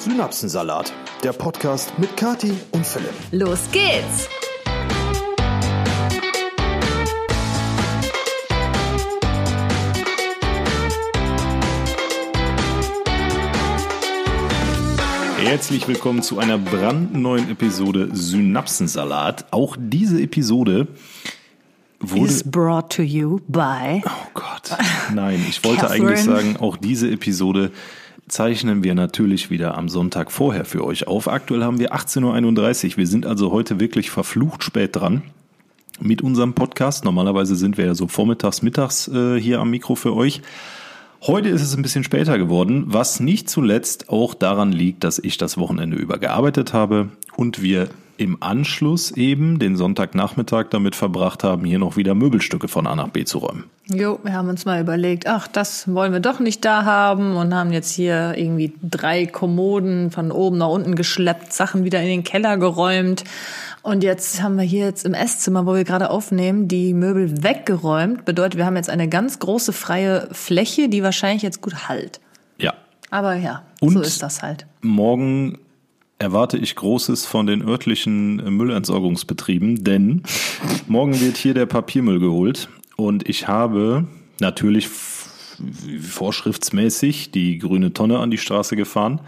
Synapsensalat, der Podcast mit Kati und Philipp. Los geht's! Herzlich willkommen zu einer brandneuen Episode Synapsensalat. Auch diese Episode wurde. Is brought to you by. Oh Gott. Nein, ich wollte Catherine. eigentlich sagen, auch diese Episode zeichnen wir natürlich wieder am Sonntag vorher für euch auf. Aktuell haben wir 18.31 Uhr. Wir sind also heute wirklich verflucht spät dran mit unserem Podcast. Normalerweise sind wir ja so vormittags, mittags äh, hier am Mikro für euch. Heute ist es ein bisschen später geworden, was nicht zuletzt auch daran liegt, dass ich das Wochenende über gearbeitet habe und wir im Anschluss eben den Sonntagnachmittag damit verbracht haben, hier noch wieder Möbelstücke von A nach B zu räumen. Jo, wir haben uns mal überlegt, ach, das wollen wir doch nicht da haben und haben jetzt hier irgendwie drei Kommoden von oben nach unten geschleppt, Sachen wieder in den Keller geräumt. Und jetzt haben wir hier jetzt im Esszimmer, wo wir gerade aufnehmen, die Möbel weggeräumt. Bedeutet, wir haben jetzt eine ganz große freie Fläche, die wahrscheinlich jetzt gut halt. Ja. Aber ja, Und- so ist das halt. Morgen erwarte ich Großes von den örtlichen Müllentsorgungsbetrieben, denn morgen wird hier der Papiermüll geholt und ich habe natürlich vorschriftsmäßig die grüne Tonne an die Straße gefahren.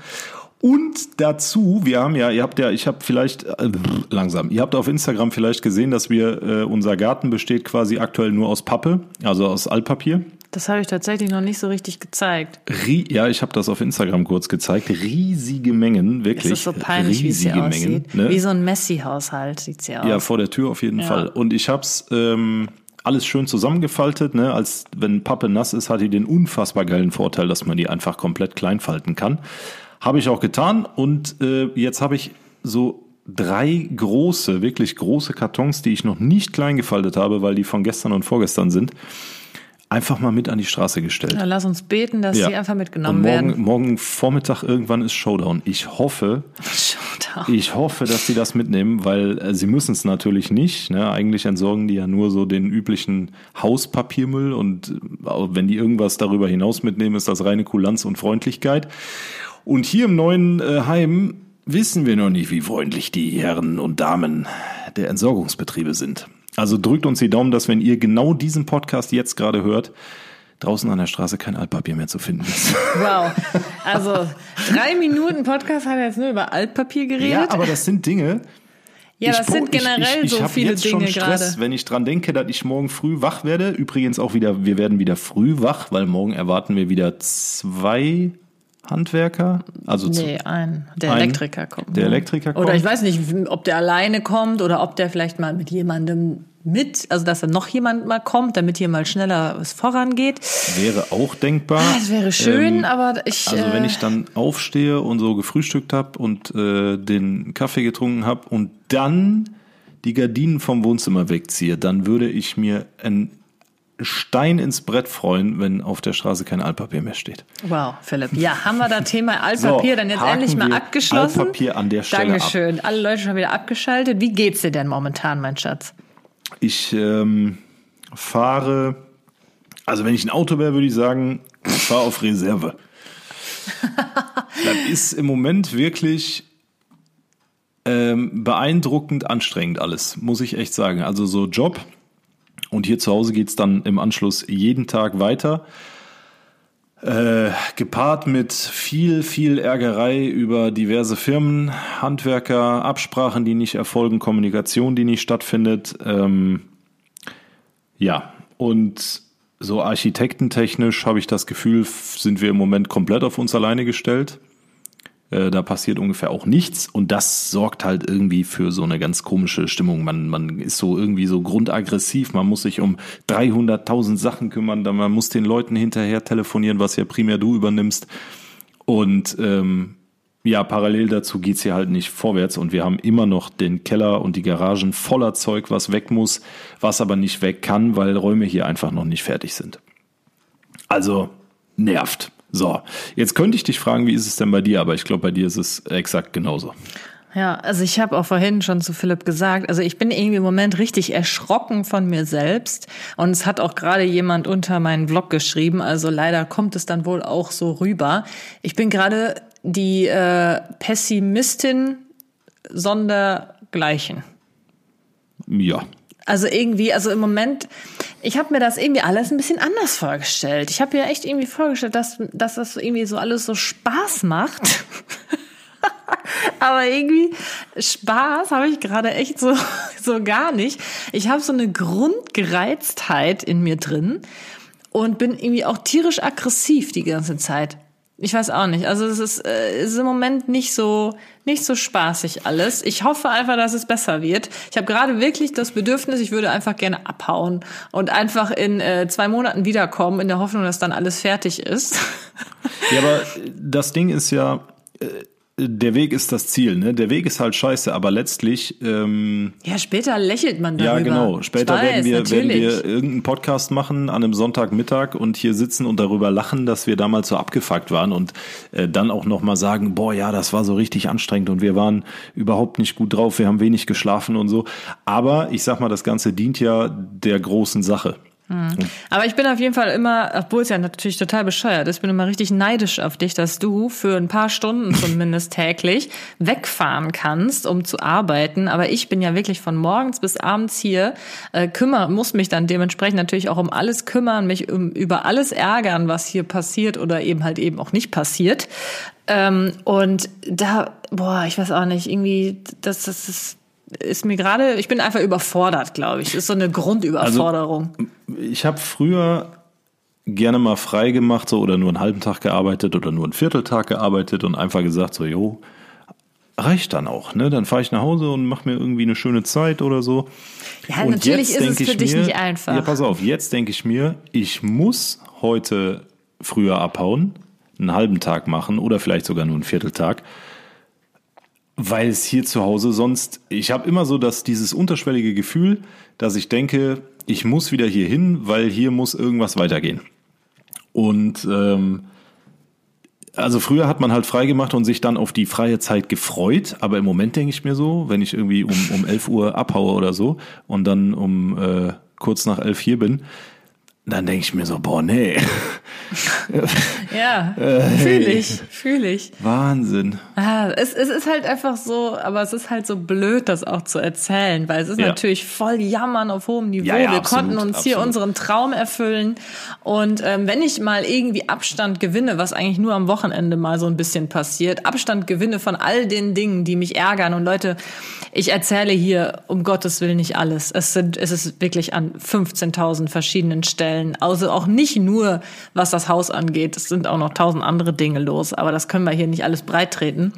Und dazu, wir haben ja, ihr habt ja, ich habe vielleicht äh, langsam, ihr habt auf Instagram vielleicht gesehen, dass wir äh, unser Garten besteht quasi aktuell nur aus Pappe, also aus Altpapier. Das habe ich tatsächlich noch nicht so richtig gezeigt. Rie ja, ich habe das auf Instagram kurz gezeigt. Riesige Mengen, wirklich. Es ist so peinlich, wie es hier riesige aussieht. Mengen. Ne? Wie so ein Messi-Haushalt sieht's hier aus. Ja, vor der Tür auf jeden Ja. Fall. Und ich hab's ähm, alles schön zusammengefaltet. Ne? Als wenn Pappe nass ist, hat die den unfassbar geilen Vorteil, dass man die einfach komplett klein falten kann. Habe ich auch getan. Und äh, jetzt habe ich so drei große, wirklich große Kartons, die ich noch nicht klein gefaltet habe, weil die von gestern und vorgestern sind, einfach mal mit an die Straße gestellt. Ja, lass uns beten, dass Ja. die einfach mitgenommen und morgen, werden. morgen Vormittag irgendwann ist Showdown. Ich hoffe, Showdown. ich hoffe, dass sie das mitnehmen, weil äh, sie müssen es natürlich nicht. Ne? Eigentlich entsorgen die ja nur so den üblichen Hauspapiermüll und äh, wenn die irgendwas darüber hinaus mitnehmen, ist das reine Kulanz und Freundlichkeit. Und hier im neuen äh, Heim wissen wir noch nicht, wie freundlich die Herren und Damen der Entsorgungsbetriebe sind. Also drückt uns die Daumen, dass wenn ihr genau diesen Podcast jetzt gerade hört, draußen an der Straße kein Altpapier mehr zu finden ist. Wow. Also drei Minuten Podcast hat er jetzt nur über Altpapier geredet. Ja, aber das sind Dinge. Ja, ich das po- sind generell ich, ich, ich so viele jetzt Dinge schon Stress, gerade. wenn ich dran denke, dass ich morgen früh wach werde. Übrigens auch wieder, wir werden wieder früh wach, weil morgen erwarten wir wieder zwei Handwerker. Also Nee, ein. Der Ein- Elektriker kommt. der ne? Elektriker Oder kommt. ich weiß nicht, ob der alleine kommt oder ob der vielleicht mal mit jemandem mit, also dass da noch jemand mal kommt, damit hier mal schneller was vorangeht. wäre auch denkbar. Das wäre schön, Ähm, aber ich. Also wenn äh, ich dann aufstehe und so gefrühstückt habe und äh, den Kaffee getrunken habe und dann die Gardinen vom Wohnzimmer wegziehe, dann würde ich mir einen Stein ins Brett freuen, wenn auf der Straße kein Altpapier mehr steht. Wow, Philipp. Ja, haben wir das Thema Altpapier So, dann jetzt endlich mal abgeschlossen? Altpapier an der Stelle Dankeschön. Alle Leute schon wieder abgeschaltet. Wie geht's dir denn momentan, mein Schatz? Ich ähm, fahre, also wenn ich ein Auto wäre, würde ich sagen, ich fahre auf Reserve. das ist im Moment wirklich ähm, beeindruckend anstrengend alles, muss ich echt sagen. Also so Job und hier zu Hause geht's dann im Anschluss jeden Tag weiter. Äh, gepaart mit viel, viel Ärgerei über diverse Firmen, Handwerker, Absprachen, die nicht erfolgen, Kommunikation, die nicht stattfindet. Ähm, ja, und so architektentechnisch habe ich das Gefühl, sind wir im Moment komplett auf uns alleine gestellt. Äh, da passiert ungefähr auch nichts und das sorgt halt irgendwie für so eine ganz komische Stimmung. Man, man ist so irgendwie so grundaggressiv, man muss sich um 300.000 Sachen kümmern, dann man muss den Leuten hinterher telefonieren, was ja primär du übernimmst. Und ähm, ja, parallel dazu geht's hier halt nicht vorwärts und wir haben immer noch den Keller und die Garagen voller Zeug, was weg muss, was aber nicht weg kann, weil Räume hier einfach noch nicht fertig sind. Also nervt. So, jetzt könnte ich dich fragen, wie ist es denn bei dir? Aber ich glaube, bei dir ist es exakt genauso. Ja, also ich habe auch vorhin schon zu Philipp gesagt, also ich bin irgendwie im Moment richtig erschrocken von mir selbst und es hat auch gerade jemand unter meinen Vlog geschrieben, also leider kommt es dann wohl auch so rüber. Ich bin gerade die äh, Pessimistin sondergleichen. Ja. Also irgendwie, also im Moment, ich habe mir das irgendwie alles ein bisschen anders vorgestellt. Ich habe mir echt irgendwie vorgestellt, dass, dass das irgendwie so alles so Spaß macht. Aber irgendwie Spaß habe ich gerade echt so, so gar nicht. Ich habe so eine Grundgereiztheit in mir drin und bin irgendwie auch tierisch aggressiv die ganze Zeit. Ich weiß auch nicht. Also es ist, äh, es ist im Moment nicht so nicht so spaßig alles. Ich hoffe einfach, dass es besser wird. Ich habe gerade wirklich das Bedürfnis, ich würde einfach gerne abhauen und einfach in äh, zwei Monaten wiederkommen, in der Hoffnung, dass dann alles fertig ist. Ja, aber das Ding ist ja, äh, der Weg ist das Ziel, ne? Der Weg ist halt scheiße, aber letztlich. Ähm, ja, später lächelt man darüber. Ja, genau. Später weiß, werden, wir, werden wir irgendeinen Podcast machen an einem Sonntagmittag und hier sitzen und darüber lachen, dass wir damals so abgefuckt waren und äh, dann auch nochmal sagen, boah, ja, das war so richtig anstrengend und wir waren überhaupt nicht gut drauf, wir haben wenig geschlafen und so. Aber ich sag mal, das Ganze dient ja der großen Sache. Aber ich bin auf jeden Fall immer, obwohl es ja natürlich total bescheuert ist, bin immer richtig neidisch auf dich, dass du für ein paar Stunden zumindest täglich wegfahren kannst, um zu arbeiten. Aber ich bin ja wirklich von morgens bis abends hier, äh, kümmere, muss mich dann dementsprechend natürlich auch um alles kümmern, mich um, über alles ärgern, was hier passiert oder eben halt eben auch nicht passiert. Ähm, und da, boah, ich weiß auch nicht, irgendwie, das, das ist ist mir gerade, ich bin einfach überfordert, glaube ich. Das ist so eine Grundüberforderung. Ich habe früher gerne mal frei gemacht, so oder nur einen halben Tag gearbeitet oder nur einen Vierteltag gearbeitet und einfach gesagt, so, jo, reicht dann auch, ne? Dann fahre ich nach Hause und mache mir irgendwie eine schöne Zeit oder so. Ja, und natürlich ist es für ich dich mir, nicht einfach. Ja, pass auf, jetzt denke ich mir, ich muss heute früher abhauen, einen halben Tag machen oder vielleicht sogar nur einen Vierteltag, weil es hier zu Hause sonst, ich habe immer so dass dieses unterschwellige Gefühl, dass ich denke, ich muss wieder hier hin, weil hier muss irgendwas weitergehen. Und ähm, also früher hat man halt frei gemacht und sich dann auf die freie Zeit gefreut, aber im Moment denke ich mir so, wenn ich irgendwie um, um 11 Uhr abhaue oder so und dann um äh, kurz nach 11 hier bin, dann denke ich mir so, boah, nee. Ja, Äh, fühle ich, fühle ich. Wahnsinn. Ah, es, es ist halt einfach so, aber es ist halt so blöd, das auch zu erzählen, weil es ist Ja. natürlich voll Jammern auf hohem Niveau. Ja, ja, Wir absolut, konnten uns hier absolut. unseren Traum erfüllen. Und ähm, wenn ich mal irgendwie Abstand gewinne, was eigentlich nur am Wochenende mal so ein bisschen passiert, Abstand gewinne von all den Dingen, die mich ärgern. Und Leute, ich erzähle hier um Gottes Willen nicht alles. Es sind, es ist wirklich an 15.000 verschiedenen Stellen. Also auch nicht nur, was das Haus angeht. Es sind auch noch tausend andere Dinge los. Aber das können wir hier nicht alles breit treten.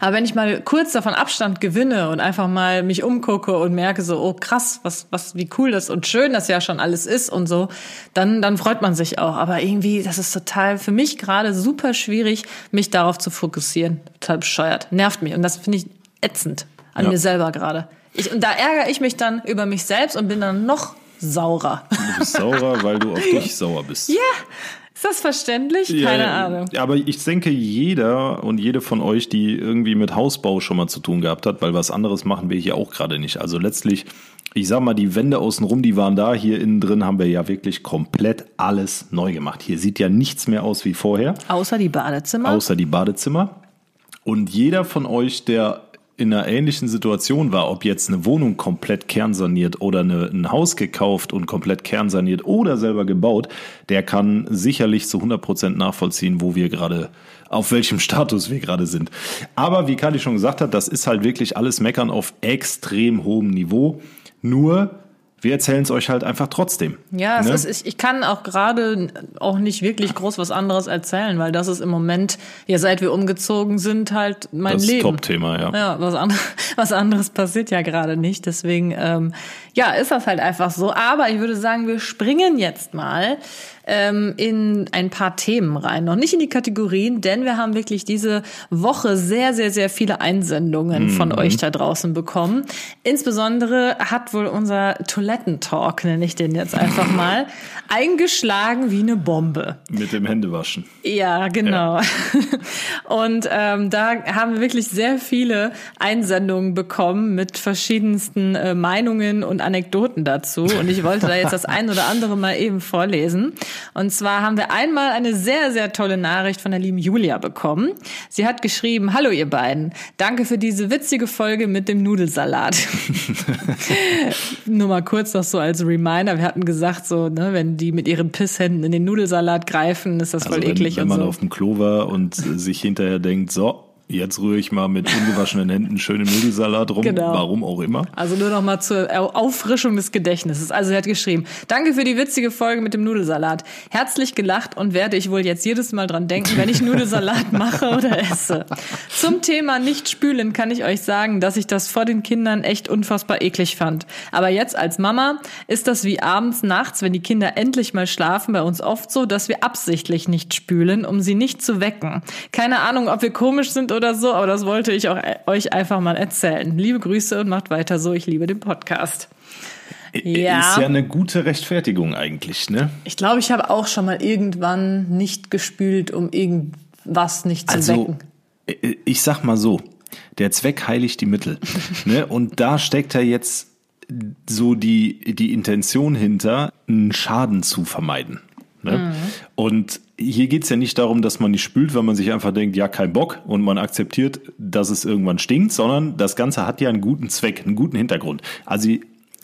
Aber wenn ich mal kurz davon Abstand gewinne und einfach mal mich umgucke und merke so, oh krass, was, was, wie cool das und schön das ja schon alles ist und so, dann, dann freut man sich auch. Aber irgendwie, das ist total für mich gerade super schwierig, mich darauf zu fokussieren. Total bescheuert. Nervt mich. Und das finde ich ätzend an Ja. mir selber gerade. Ich, und da ärgere ich mich dann über mich selbst und bin dann noch saurer. Du bist saurer, weil du auf dich sauer bist. Ja, ist das verständlich? Keine Ja, Ahnung. Aber ich denke, jeder und jede von euch, die irgendwie mit Hausbau schon mal zu tun gehabt hat, weil was anderes machen wir hier auch gerade nicht. Also letztlich, ich sag mal, die Wände außenrum, die waren da. Hier innen drin haben wir ja wirklich komplett alles neu gemacht. Hier sieht ja nichts mehr aus wie vorher, Außer die Badezimmer. außer die Badezimmer. Und jeder von euch, der in einer ähnlichen Situation war, ob jetzt eine Wohnung komplett kernsaniert oder eine, ein Haus gekauft und komplett kernsaniert oder selber gebaut, der kann sicherlich zu 100% nachvollziehen, wo wir gerade, auf welchem Status wir gerade sind. Aber wie Kali schon gesagt hat, das ist halt wirklich alles Meckern auf extrem hohem Niveau. Nur, wir erzählen es euch halt einfach trotzdem. Ja, es Ne? ist, ich, ich kann auch gerade auch nicht wirklich groß was anderes erzählen, weil das ist im Moment, ja, seit wir umgezogen sind, halt mein das Leben. Top-Thema, ja. Ja, was, an, was anderes passiert ja gerade nicht. Deswegen, ähm, ja, ist das halt einfach so. Aber ich würde sagen, wir springen jetzt mal ähm, in ein paar Themen rein. Noch nicht in die Kategorien, denn wir haben wirklich diese Woche sehr, sehr, sehr viele Einsendungen von euch da draußen bekommen. Insbesondere hat wohl unser Toilettentalk, nenne ich den jetzt einfach mal, eingeschlagen wie eine Bombe. Mit dem Händewaschen. Ja, genau. Ja. Und ähm, da haben wir wirklich sehr viele Einsendungen bekommen mit verschiedensten äh, Meinungen und Anekdoten dazu. Und ich wollte da jetzt das ein oder andere mal eben vorlesen. Und zwar haben wir einmal eine sehr, sehr tolle Nachricht von der lieben Julia bekommen. Sie hat geschrieben, hallo ihr beiden, danke für diese witzige Folge mit dem Nudelsalat. Nur mal kurz noch so als Reminder, wir hatten gesagt so, ne, wenn die mit ihren Pisshänden in den Nudelsalat greifen, ist das also voll wenn, eklig wenn man so. auf dem Klo war und sich hinterher denkt, so, Jetzt rühre ich mal mit ungewaschenen Händen schön im Nudelsalat rum, Genau. warum auch immer. Also nur noch mal zur Auffrischung des Gedächtnisses. Also er hat geschrieben, danke für die witzige Folge mit dem Nudelsalat. Herzlich gelacht und werde ich wohl jetzt jedes Mal dran denken, wenn ich Nudelsalat mache oder esse. Zum Thema nicht spülen kann ich euch sagen, dass ich das vor den Kindern echt unfassbar eklig fand. Aber jetzt als Mama ist das wie abends, nachts, wenn die Kinder endlich mal schlafen, bei uns oft so, dass wir absichtlich nicht spülen, um sie nicht zu wecken. Keine Ahnung, ob wir komisch sind oder so, aber das wollte ich auch euch einfach mal erzählen. Liebe Grüße und macht weiter so. Ich liebe den Podcast. Ja. Ist ja eine gute Rechtfertigung eigentlich, ne? Ich glaube, ich habe auch schon mal irgendwann nicht gespült, um irgendwas nicht zu Also, wecken. äh, ich sag mal so, der Zweck heiligt die Mittel. ne? Und da steckt ja jetzt so die, die Intention hinter, einen Schaden zu vermeiden. Ne? Und hier geht's ja nicht darum, dass man nicht spült, weil man sich einfach denkt, ja, kein Bock und man akzeptiert, dass es irgendwann stinkt, sondern das Ganze hat ja einen guten Zweck, einen guten Hintergrund. Also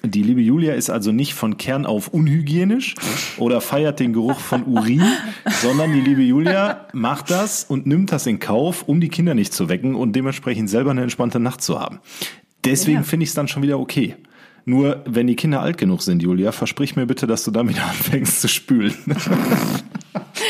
die liebe Julia ist also nicht von Kern auf unhygienisch oder feiert den Geruch von Urin, sondern die liebe Julia macht das und nimmt das in Kauf, um die Kinder nicht zu wecken und dementsprechend selber eine entspannte Nacht zu haben. Deswegen Ja. finde ich es dann schon wieder okay. Nur, wenn die Kinder alt genug sind, Julia, versprich mir bitte, dass du wieder anfängst zu spülen.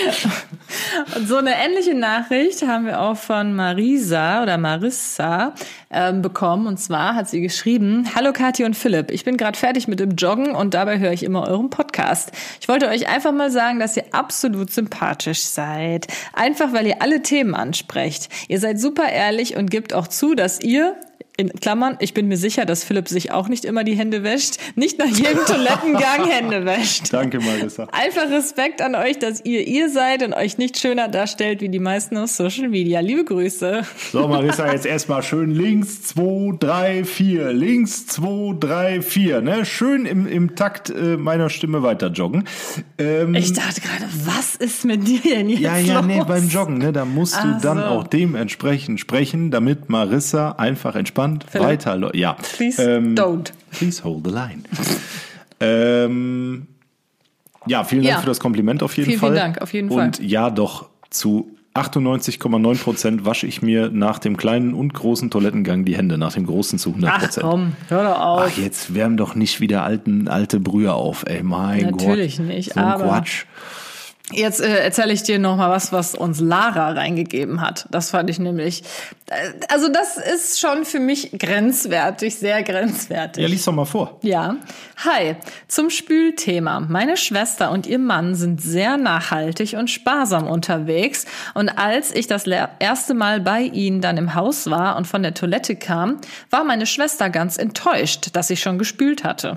Und so eine ähnliche Nachricht haben wir auch von Marisa oder Marissa ähm, bekommen. Und zwar hat sie geschrieben, Hallo Kathi und Philipp, ich bin gerade fertig mit dem Joggen und dabei höre ich immer euren Podcast. Ich wollte euch einfach mal sagen, dass ihr absolut sympathisch seid. Einfach, weil ihr alle Themen ansprecht. Ihr seid super ehrlich und gebt auch zu, dass ihr in Klammern, ich bin mir sicher, dass Philipp sich auch nicht immer die Hände wäscht, nicht nach jedem Toilettengang Hände wäscht. Danke, Marissa. Einfach Respekt an euch, dass ihr ihr seid und euch nicht schöner darstellt wie die meisten auf Social Media. Liebe Grüße. So, Marissa, jetzt erstmal schön links, zwei, drei, vier. Links, zwei, drei, vier. Ne? Schön im, im Takt äh, meiner Stimme weiter joggen. Ähm, Ich dachte gerade, was ist mit dir denn jetzt ja, ja, los? nee, beim Joggen, ne, da musst du Ach dann so. auch dementsprechend sprechen, damit Marissa einfach entspannt Philipp, weiter. Ja. Please Ähm, don't. Please hold the line. ähm, ja, vielen Dank Ja. für das Kompliment auf jeden Vielen, Fall. vielen Dank, auf jeden Fall. Und ja, doch zu 98,9 Prozent wasche ich mir nach dem kleinen und großen Toilettengang die Hände, nach dem großen zu 100 Ach Prozent. komm, hör doch auf. Ach, jetzt wärmen doch nicht wieder alten, alte Brühe auf, ey, mein Gott. Natürlich nicht, so aber- Quatsch. Jetzt äh, erzähle ich dir noch mal was, was uns Lara reingegeben hat. Das fand ich nämlich, äh, also das ist schon für mich grenzwertig, sehr grenzwertig. Ja, lies doch mal vor. Ja. Hi, zum Spülthema. Meine Schwester und ihr Mann sind sehr nachhaltig und sparsam unterwegs. Und als ich das erste Mal bei ihnen dann im Haus war und von der Toilette kam, war meine Schwester ganz enttäuscht, dass ich schon gespült hatte.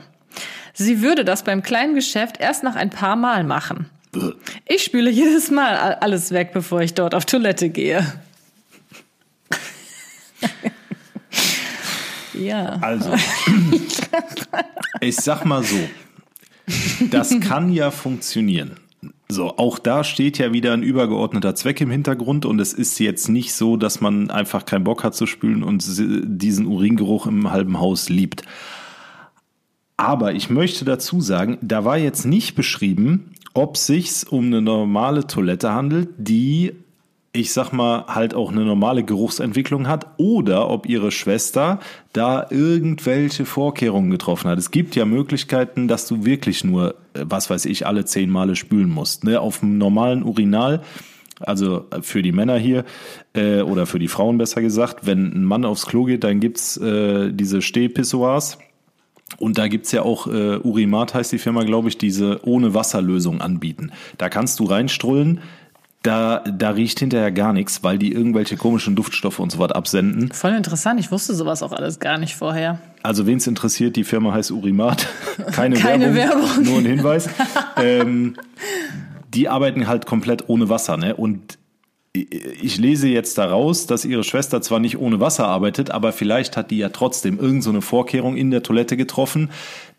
Sie würde das beim kleinen Geschäft erst nach ein paar Mal machen. Ich spüle jedes Mal alles weg, bevor ich dort auf Toilette gehe. ja. Also, ich sag mal so, das kann ja funktionieren. So, auch da steht ja wieder ein übergeordneter Zweck im Hintergrund und es ist jetzt nicht so, dass man einfach keinen Bock hat zu spülen und diesen Uringeruch im halben Haus liebt. Aber ich möchte dazu sagen, da war jetzt nicht beschrieben, ob sich's um eine normale Toilette handelt, die ich sag mal, halt auch eine normale Geruchsentwicklung hat oder ob ihre Schwester da irgendwelche Vorkehrungen getroffen hat. Es gibt ja Möglichkeiten, dass du wirklich nur, äh, was weiß ich, alle zehn Male spülen musst. Ne? Auf dem normalen Urinal, also für die Männer hier äh, oder für die Frauen besser gesagt, wenn ein Mann aufs Klo geht, dann gibt's äh, diese Stehpissoirs. Und da gibt's ja auch, äh, Urimat heißt die Firma, glaube ich, diese ohne Wasserlösung anbieten. Da kannst du reinstrullen, da, da riecht hinterher gar nichts, weil die irgendwelche komischen Duftstoffe und so was absenden. Voll interessant. Ich wusste sowas auch alles gar nicht vorher. Also wen es interessiert, die Firma heißt Urimat. Keine, Keine Werbung, Werbung. nur ein Hinweis. ähm, die arbeiten halt komplett ohne Wasser, ne? Und ich lese jetzt daraus, dass ihre Schwester zwar nicht ohne Wasser arbeitet, aber vielleicht hat die ja trotzdem irgendeine so Vorkehrung in der Toilette getroffen,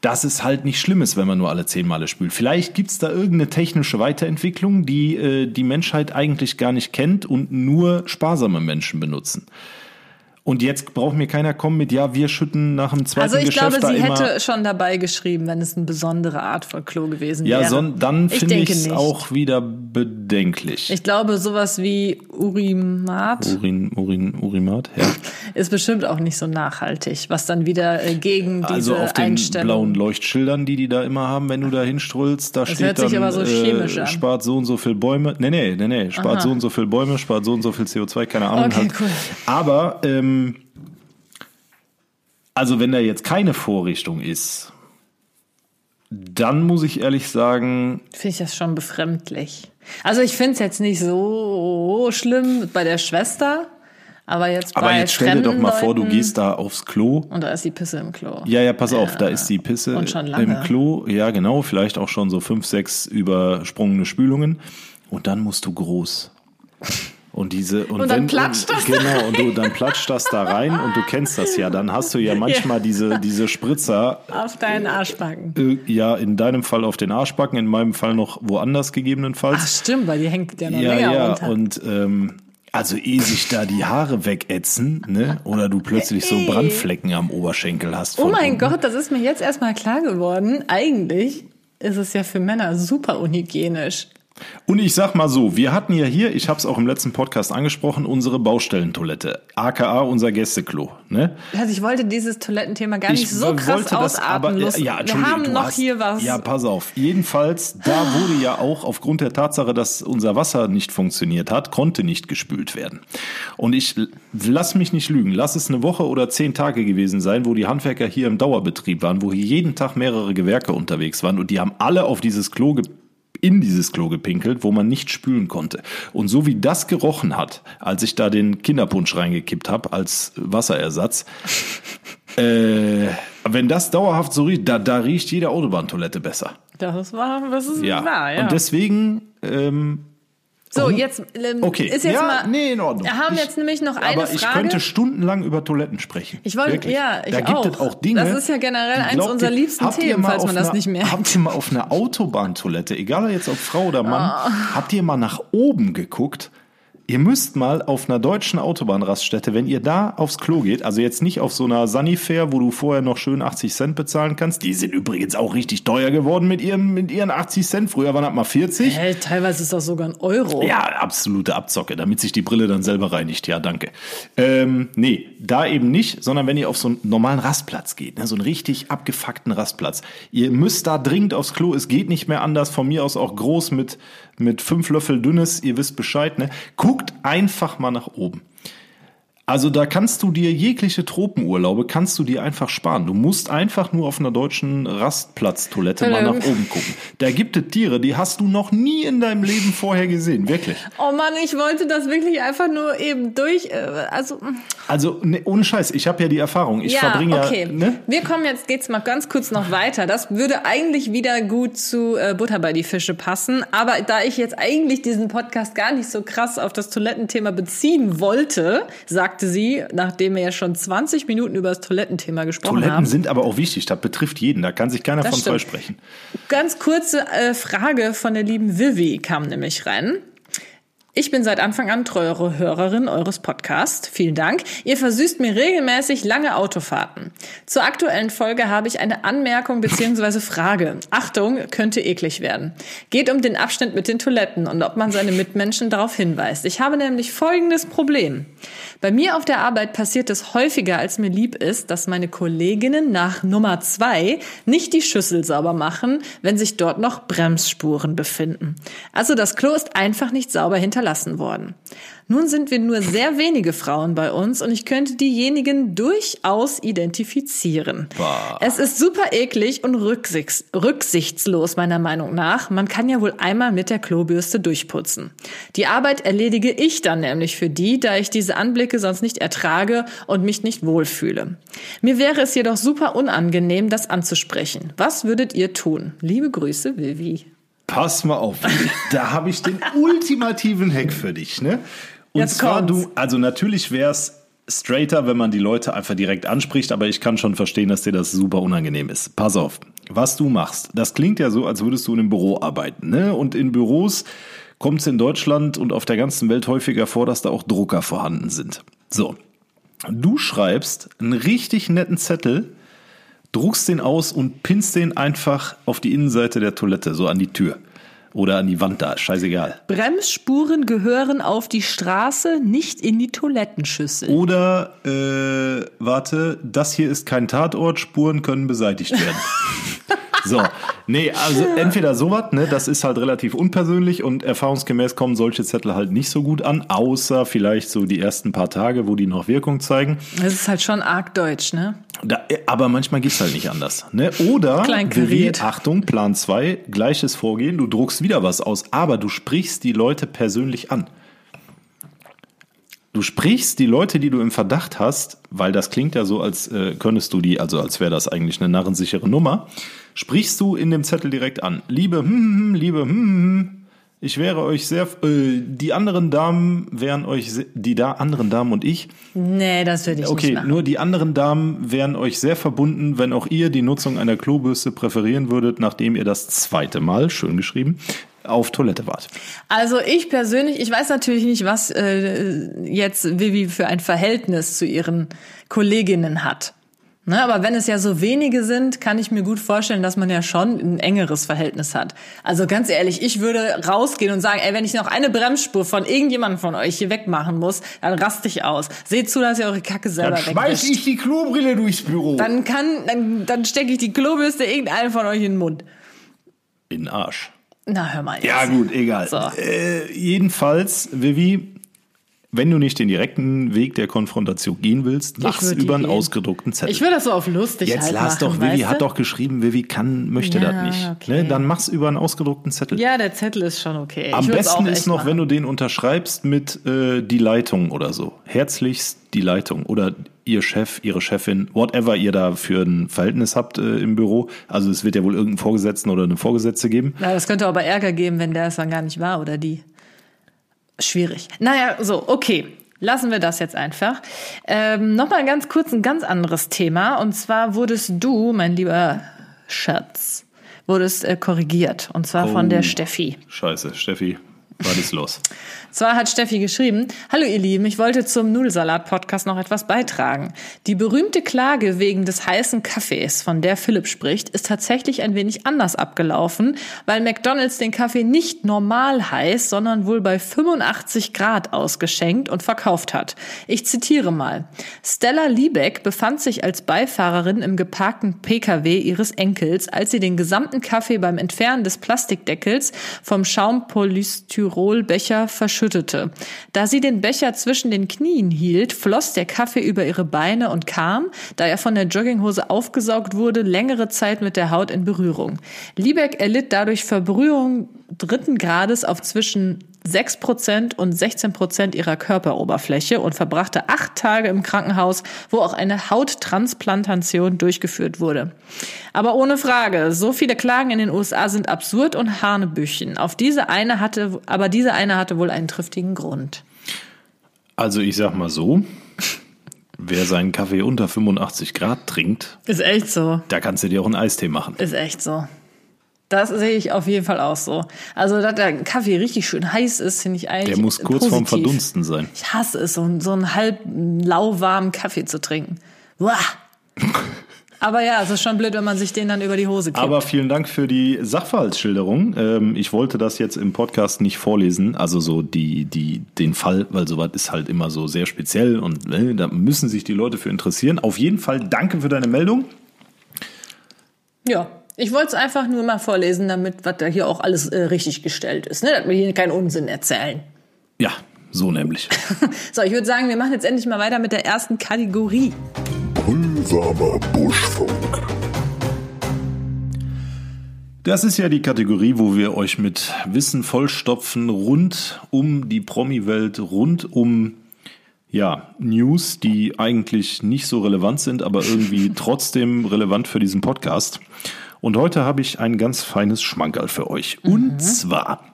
dass es halt nicht schlimm ist, wenn man nur alle zehn Male spült. Vielleicht gibt's da irgendeine technische Weiterentwicklung, die äh, die Menschheit eigentlich gar nicht kennt und nur sparsame Menschen benutzen. Und jetzt braucht mir keiner kommen mit, ja, wir schütten nach dem zweiten Also ich Geschäft glaube, sie hätte schon dabei geschrieben, wenn es eine besondere Art von Klo gewesen ja, wäre. son, dann Ich finde ich es auch wieder bedenklich. Ich glaube, sowas wie Urimat Urin, Urin, Urimat, ja. ist bestimmt auch nicht so nachhaltig, was dann wieder äh, gegen diese Also auf den blauen Leuchtschildern, die die da immer haben, wenn du da hinstrullst, da steht hört sich dann, aber so chemisch äh, an. spart so und so viel Bäume. Nee, nee, nee, nee, spart Aha. so und so viel Bäume, spart so und so viel CO2, keine Ahnung. Okay, halt. cool. Aber, ähm, also wenn da jetzt keine Vorrichtung ist, dann muss ich ehrlich sagen, Finde ich das schon befremdlich. Also ich finde es jetzt nicht so schlimm bei der Schwester, aber jetzt aber bei jetzt stell dir doch mal vor, du gehst da aufs Klo und da ist die Pisse im Klo. Ja, ja, pass auf, da ist die Pisse im Klo. Ja, genau, vielleicht auch schon so fünf, sechs übersprungene Spülungen. Und dann musst du groß. Und diese und, Und dann wenn, platscht das genau und du dann platscht das da rein und du kennst das ja dann hast du ja manchmal diese diese Spritzer Auf deinen Arschbacken. äh, ja in deinem Fall auf den Arschbacken in meinem Fall noch woanders gegebenenfalls Ach stimmt, weil die hängt ja noch ja, länger ja, runter. und ähm, also ehe sich da die Haare wegätzen, ne? Oder du plötzlich so Brandflecken am Oberschenkel hast. oh mein unten. Gott, das ist mir jetzt erstmal klar geworden. Eigentlich ist es ja für Männer super unhygienisch. Und ich sag mal so, wir hatten ja hier, ich habe es auch im letzten Podcast angesprochen, unsere Baustellentoilette, aka unser Gästeklo. Ne? Also ich wollte dieses Toilettenthema gar nicht ich so krass ausatmen lassen. ja, Wir Entschuldigung, haben noch hast, hier was. Ja, pass auf. Jedenfalls, da wurde ja auch aufgrund der Tatsache, dass unser Wasser nicht funktioniert hat, konnte nicht gespült werden. Und ich lass mich nicht lügen, lass es eine Woche oder zehn Tage gewesen sein, wo die Handwerker hier im Dauerbetrieb waren, wo hier jeden Tag mehrere Gewerke unterwegs waren und die haben alle auf dieses Klo ge in dieses Klo gepinkelt, wo man nicht spülen konnte. Und so wie das gerochen hat, als ich da den Kinderpunsch reingekippt habe als Wasserersatz, äh, wenn das dauerhaft so riecht, da, da riecht jede Autobahntoilette besser. Das war, das ist Ja. wahr, ja. Und deswegen, ähm, so, jetzt ähm, okay. ist jetzt ja, mal. nee, in Ordnung. Wir haben Ich- jetzt nämlich noch eine aber ich Frage. könnte stundenlang über Toiletten sprechen. Ich wollte, Wirklich. ja, ich da gibt auch. es auch Dinge. Das ist ja generell eins unserer liebsten Themen, falls man das einer- nicht merkt. Habt ihr mal auf einer Autobahntoilette, egal jetzt ob Frau oder Mann, Ah. habt ihr mal nach oben geguckt? Ihr müsst mal auf einer deutschen Autobahnraststätte, wenn ihr da aufs Klo geht, also jetzt nicht auf so einer Sanifair, wo du vorher noch schön 80 Cent bezahlen kannst, die sind übrigens auch richtig teuer geworden mit ihren, mit ihren 80 Cent. Früher waren das mal 40. Hey, teilweise ist das sogar ein Euro. Ja, absolute Abzocke, damit sich die Brille dann selber reinigt. Ja, danke. Ähm, nee, da eben nicht, sondern wenn ihr auf so einen normalen Rastplatz geht, ne, so einen richtig abgefuckten Rastplatz. Ihr müsst da dringend aufs Klo, es geht nicht mehr anders. Von mir aus auch groß mit, mit fünf Löffel dünnes, ihr wisst Bescheid. Ne? Guckt einfach mal nach oben. Also da kannst du dir jegliche Tropenurlaube, kannst du dir einfach sparen. Du musst einfach nur auf einer deutschen Rastplatztoilette mal nach oben gucken. Da gibt es Tiere, die hast du noch nie in deinem Leben vorher gesehen, wirklich. Oh Mann, ich wollte das wirklich einfach nur eben durch. Äh, also Also ne, ohne Scheiß, ich habe ja die Erfahrung. Ich verbringe ja, okay. ne? Wir kommen jetzt, geht's mal ganz kurz noch weiter. Das würde eigentlich wieder gut zu äh, Butter bei die Fische passen. Aber da ich jetzt eigentlich diesen Podcast gar nicht so krass auf das Toilettenthema beziehen wollte, sagte sie, nachdem wir ja schon 20 Minuten über das Toilettenthema gesprochen Toiletten haben. sind aber auch wichtig. Das betrifft jeden. Da kann sich keiner Das von stimmt. freisprechen. Ganz kurze äh, Frage von der lieben Vivi kam nämlich rein. Ich bin seit Anfang an treuere Hörerin eures Podcasts. Vielen Dank. Ihr versüßt mir regelmäßig lange Autofahrten. Zur aktuellen Folge habe ich eine Anmerkung bzw. Frage. Achtung, könnte eklig werden. Geht um den Abstand mit den Toiletten und ob man seine Mitmenschen darauf hinweist. Ich habe nämlich folgendes Problem. Bei mir auf der Arbeit passiert es häufiger, als mir lieb ist, dass meine Kolleginnen nach Nummer zwei nicht die Schüssel sauber machen, wenn sich dort noch Bremsspuren befinden. Also das Klo ist einfach nicht sauber hinterlassen worden. Nun sind wir nur sehr wenige Frauen bei uns und ich könnte diejenigen durchaus identifizieren. Bah. Es ist super eklig und rücksichts rücksichtslos meiner Meinung nach. Man kann ja wohl einmal mit der Klobürste durchputzen. Die Arbeit erledige ich dann nämlich für die, da ich diese Anblicke sonst nicht ertrage und mich nicht wohlfühle. Mir wäre es jedoch super unangenehm, das anzusprechen. Was würdet ihr tun? Liebe Grüße, Vivi. Pass mal auf, da habe ich den ultimativen Hack für dich, ne? Und Jetzt zwar kommt's. du, also natürlich wär's straighter, wenn man die Leute einfach direkt anspricht, aber ich kann schon verstehen, dass dir das super unangenehm ist. Pass auf, was du machst, das klingt ja so, als würdest du in einem Büro arbeiten, ne? Und in Büros kommt es in Deutschland und auf der ganzen Welt häufiger vor, dass da auch Drucker vorhanden sind. So, du schreibst einen richtig netten Zettel, druckst den aus und pinnst den einfach auf die Innenseite der Toilette, so an die Tür. Oder an die Wand da, scheißegal. Bremsspuren gehören auf die Straße, nicht in die Toilettenschüssel. Oder, äh, warte, das hier ist kein Tatort, Spuren können beseitigt werden. so, nee, also entweder sowas, ne, das ist halt relativ unpersönlich und erfahrungsgemäß kommen solche Zettel halt nicht so gut an, außer vielleicht so die ersten paar Tage, wo die noch Wirkung zeigen. Das ist halt schon arg deutsch, ne? Da, aber manchmal geht's halt nicht anders. Ne? Oder, wie, Achtung, Plan 2, gleiches Vorgehen, du druckst wieder was aus, aber du sprichst die Leute persönlich an. Du sprichst die Leute, die du im Verdacht hast, weil das klingt ja so, als äh, könntest du die, also als wäre das eigentlich eine narrensichere Nummer, sprichst du in dem Zettel direkt an. Liebe, hm, hm, hm, liebe, hm, hm, hm, ich wäre euch sehr, äh, die anderen Damen wären euch, die da anderen Damen und ich, Nee, das würde ich Okay, nicht machen. nur die anderen Damen wären euch sehr verbunden, wenn auch ihr die Nutzung einer Klobürste präferieren würdet, nachdem ihr das zweite Mal, schön geschrieben, auf Toilette wart. Also ich persönlich, ich weiß natürlich nicht, was äh, jetzt Vivi für ein Verhältnis zu ihren Kolleginnen hat. Ne, aber wenn es ja so wenige sind, kann ich mir gut vorstellen, dass man ja schon ein engeres Verhältnis hat. Also ganz ehrlich, ich würde rausgehen und sagen, ey, wenn ich noch eine Bremsspur von irgendjemandem von euch hier wegmachen muss, dann raste ich aus. Seht zu, dass ihr eure Kacke selber wegwischt. ich die Klobrille durchs Büro. Dann kann, dann, dann stecke ich die Klobürste irgendeinem von euch in den Mund. In den Arsch. Na, hör mal jetzt. Ja gut, egal. So. Äh, jedenfalls, Vivi, wenn du nicht den direkten Weg der Konfrontation gehen willst, mach's über einen gehen. ausgedruckten Zettel. Ich würde das so auf lustig Jetzt halt lass machen, doch, Vivi hat doch geschrieben, Vivi kann, möchte Ja, das nicht. okay. Ne? Dann mach's über einen ausgedruckten Zettel. Ja, der Zettel ist schon okay. Am besten ist noch, machen. wenn du den unterschreibst mit äh, die Leitung oder so. Herzlichst die Leitung oder ihr Chef, ihre Chefin, whatever ihr da für ein Verhältnis habt äh, im Büro. Also es wird ja wohl irgendeinen Vorgesetzten oder eine Vorgesetzte geben. Ja, das könnte aber Ärger geben, wenn der es dann gar nicht war oder die. Schwierig. Naja, so, okay. Lassen wir das jetzt einfach. Ähm, Nochmal ganz kurz ein ganz anderes Thema. Und zwar wurdest du, mein lieber Schatz, wurdest äh, korrigiert. Und zwar von Oh. der Steffi. Scheiße, Steffi, was ist los? Zwar hat Steffi geschrieben, Hallo ihr Lieben, ich wollte zum Nudelsalat-Podcast noch etwas beitragen. Die berühmte Klage wegen des heißen Kaffees, von der Philipp spricht, ist tatsächlich ein wenig anders abgelaufen, weil McDonald's den Kaffee nicht normal heiß, sondern wohl bei 85 Grad ausgeschenkt und verkauft hat. Ich zitiere mal. Stella Liebeck befand sich als Beifahrerin im geparkten Pkw ihres Enkels, als sie den gesamten Kaffee beim Entfernen des Plastikdeckels vom Schaumpolystyrolbecher verschüttete. Da sie den Becher zwischen den Knien hielt, floss der Kaffee über ihre Beine und kam, da er von der Jogginghose aufgesaugt wurde, längere Zeit mit der Haut in Berührung. Liebeck erlitt dadurch Verbrühung dritten Grades auf zwischen 6% und 16% ihrer Körperoberfläche und verbrachte acht Tage im Krankenhaus, wo auch eine Hauttransplantation durchgeführt wurde. Aber ohne Frage, so viele Klagen in den USA sind absurd und Hanebüchen. Auf diese eine hatte, aber diese eine hatte wohl einen triftigen Grund. Also ich sag mal so, wer seinen Kaffee unter 85 Grad trinkt, Ist echt so. da kannst du dir auch einen Eistee machen. Ist echt so. Das sehe ich auf jeden Fall auch so. Also, dass der Kaffee richtig schön heiß ist, finde ich eigentlich. Der muss kurz vorm positiv. Verdunsten sein. Ich hasse es, so, einen- so einen halb lauwarmen Kaffee zu trinken. Uah. Aber ja, es ist schon blöd, wenn man sich den dann über die Hose kippt. Aber vielen Dank für die Sachverhaltsschilderung. Ähm, ich wollte das jetzt im Podcast nicht vorlesen, also so die, die, den Fall, weil sowas ist halt immer so sehr speziell und äh, da müssen sich die Leute für interessieren. Auf jeden Fall danke für deine Meldung. ja, ich wollte es einfach nur mal vorlesen, damit was da hier auch alles äh, richtig gestellt ist. Ne? Dass wir hier keinen Unsinn erzählen. Ja, So nämlich. So, ich würde sagen, wir machen jetzt endlich mal weiter mit der ersten Kategorie. Brühwarmer Buschfunk. Das ist ja die Kategorie, wo wir euch mit Wissen vollstopfen rund um die Promi-Welt, rund um ja, News, die eigentlich nicht so relevant sind, aber irgendwie trotzdem relevant für diesen Podcast. Und heute habe ich ein ganz feines Schmankerl für euch. Und zwar,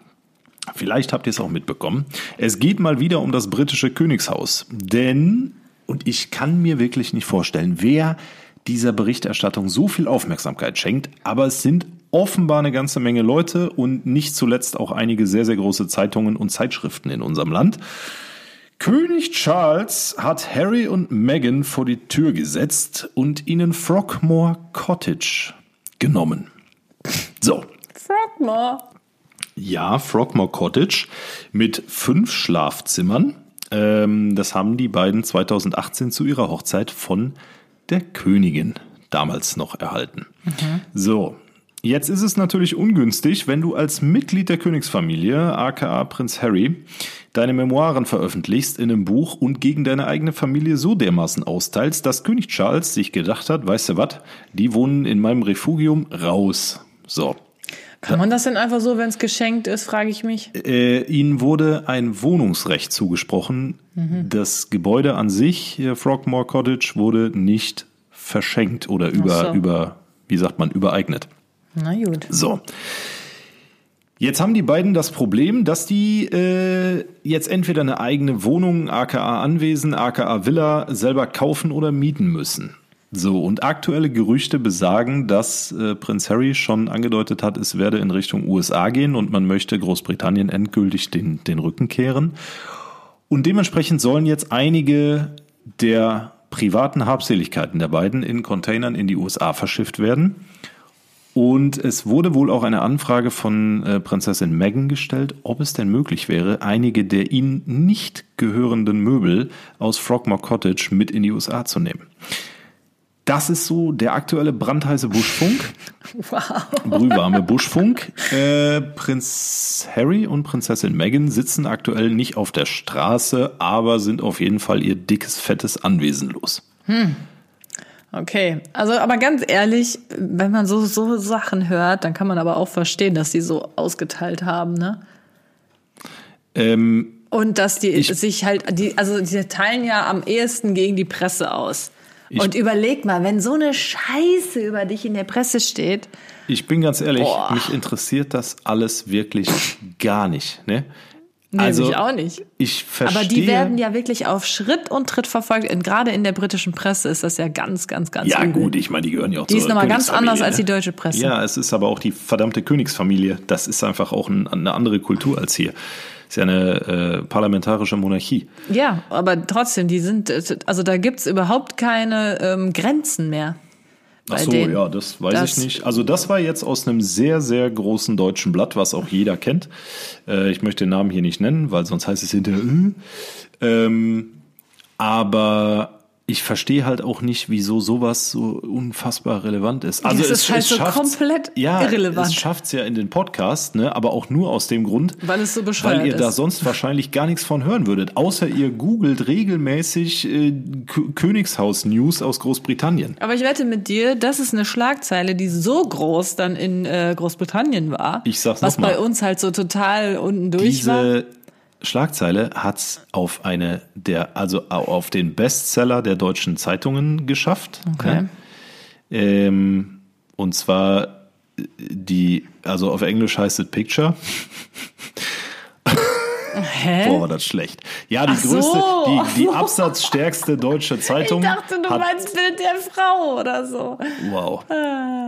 vielleicht habt ihr es auch mitbekommen, es geht mal wieder um das britische Königshaus. Denn, und ich kann mir wirklich nicht vorstellen, wer dieser Berichterstattung so viel Aufmerksamkeit schenkt, aber es sind offenbar eine ganze Menge Leute und nicht zuletzt auch einige sehr, sehr große Zeitungen und Zeitschriften in unserem Land. König Charles hat Harry und Meghan vor die Tür gesetzt und ihnen Frogmore Cottage genommen. So, Frogmore. ja, Frogmore Cottage mit fünf Schlafzimmern. Ähm, das haben die beiden 2018 zu ihrer Hochzeit von der Königin damals noch erhalten. So, jetzt ist es natürlich ungünstig, wenn du als Mitglied der Königsfamilie, aka Prinz Harry, deine Memoiren veröffentlichst in einem Buch und gegen deine eigene Familie so dermaßen austeilst, dass König Charles sich gedacht hat, weißt du was, die wohnen in meinem Refugium raus. So. Kann man das denn einfach so, wenn es geschenkt ist, frage ich mich. Äh, ihnen wurde ein Wohnungsrecht zugesprochen. Das Gebäude an sich, äh, Frogmore Cottage, wurde nicht verschenkt oder über, so. über, wie sagt man, übereignet. Na gut. So. Jetzt haben die beiden das Problem, dass die äh, jetzt entweder eine eigene Wohnung, aka Anwesen, aka Villa selber kaufen oder mieten müssen. So, und aktuelle Gerüchte besagen, dass äh, Prinz Harry schon angedeutet hat, es werde in Richtung USA gehen und man möchte Großbritannien endgültig den, den Rücken kehren. Und dementsprechend sollen jetzt einige der privaten Habseligkeiten der beiden in Containern in die USA verschifft werden. Und es wurde wohl auch eine Anfrage von äh, Prinzessin Meghan gestellt, ob es denn möglich wäre, einige der ihnen nicht gehörenden Möbel aus Frogmore Cottage mit in die USA zu nehmen. Das ist so der aktuelle brandheiße Buschfunk. Wow. Brühwarme Buschfunk. Äh, Prinz Harry und Prinzessin Meghan sitzen aktuell nicht auf der Straße, aber sind auf jeden Fall ihr dickes, fettes Anwesen los. Okay, also aber ganz ehrlich, wenn man so, so Sachen hört, dann kann man aber auch verstehen, dass die so ausgeteilt haben, ne? Ähm, Und dass die sich halt, die, also die teilen ja am ehesten gegen die Presse aus. Ich- Und überleg mal, wenn so eine Scheiße über dich in der Presse steht, Ich bin ganz ehrlich, Boah. mich interessiert das alles wirklich gar nicht. Ne? Nee, mich auch nicht. Ich verstehe. Aber die werden ja wirklich auf Schritt und Tritt verfolgt. Und gerade in der britischen Presse ist das ja ganz, ganz, ganz ja übel. gut, ich meine, die gehören ja auch Die zur ist nochmal ganz anders als die ne? deutsche Presse. Ja, es ist aber auch die verdammte Königsfamilie. Das ist einfach auch ein, eine andere Kultur als hier. ist ja eine äh, parlamentarische Monarchie. Ja, aber trotzdem, die sind, also da gibt's überhaupt keine ähm, Grenzen mehr. Ach so, ja, das weiß Das- ich nicht. Also das war jetzt aus einem sehr, sehr großen deutschen Blatt, was auch jeder kennt. Äh, ich möchte den Namen hier nicht nennen, weil sonst heißt es hinterher. Äh. Ähm, aber ich verstehe halt auch nicht, wieso sowas so unfassbar relevant ist. Also Das ist halt so schafft's- komplett ja, irrelevant. Es schafft es ja in den Podcast, ne? aber auch nur aus dem Grund, Weil es so bescheuert weil ihr da ist. sonst wahrscheinlich gar nichts von hören würdet. Außer ihr googelt regelmäßig äh, K Königshaus-News aus Großbritannien. Aber ich wette mit dir, das ist eine Schlagzeile, die so groß dann in äh, Großbritannien war. Ich sag's Was bei uns halt so total unten durch war. Schlagzeile hat's auf eine der, also auf den Bestseller der deutschen Zeitungen geschafft. Okay. Ne? Ähm, und zwar die, also auf Englisch heißt es Picture. Hä? Boah, war das schlecht. Ja, die so. größte, die, die absatzstärkste deutsche ich Zeitung. dachte, du hat, meinst Bild der Frau oder so. Wow.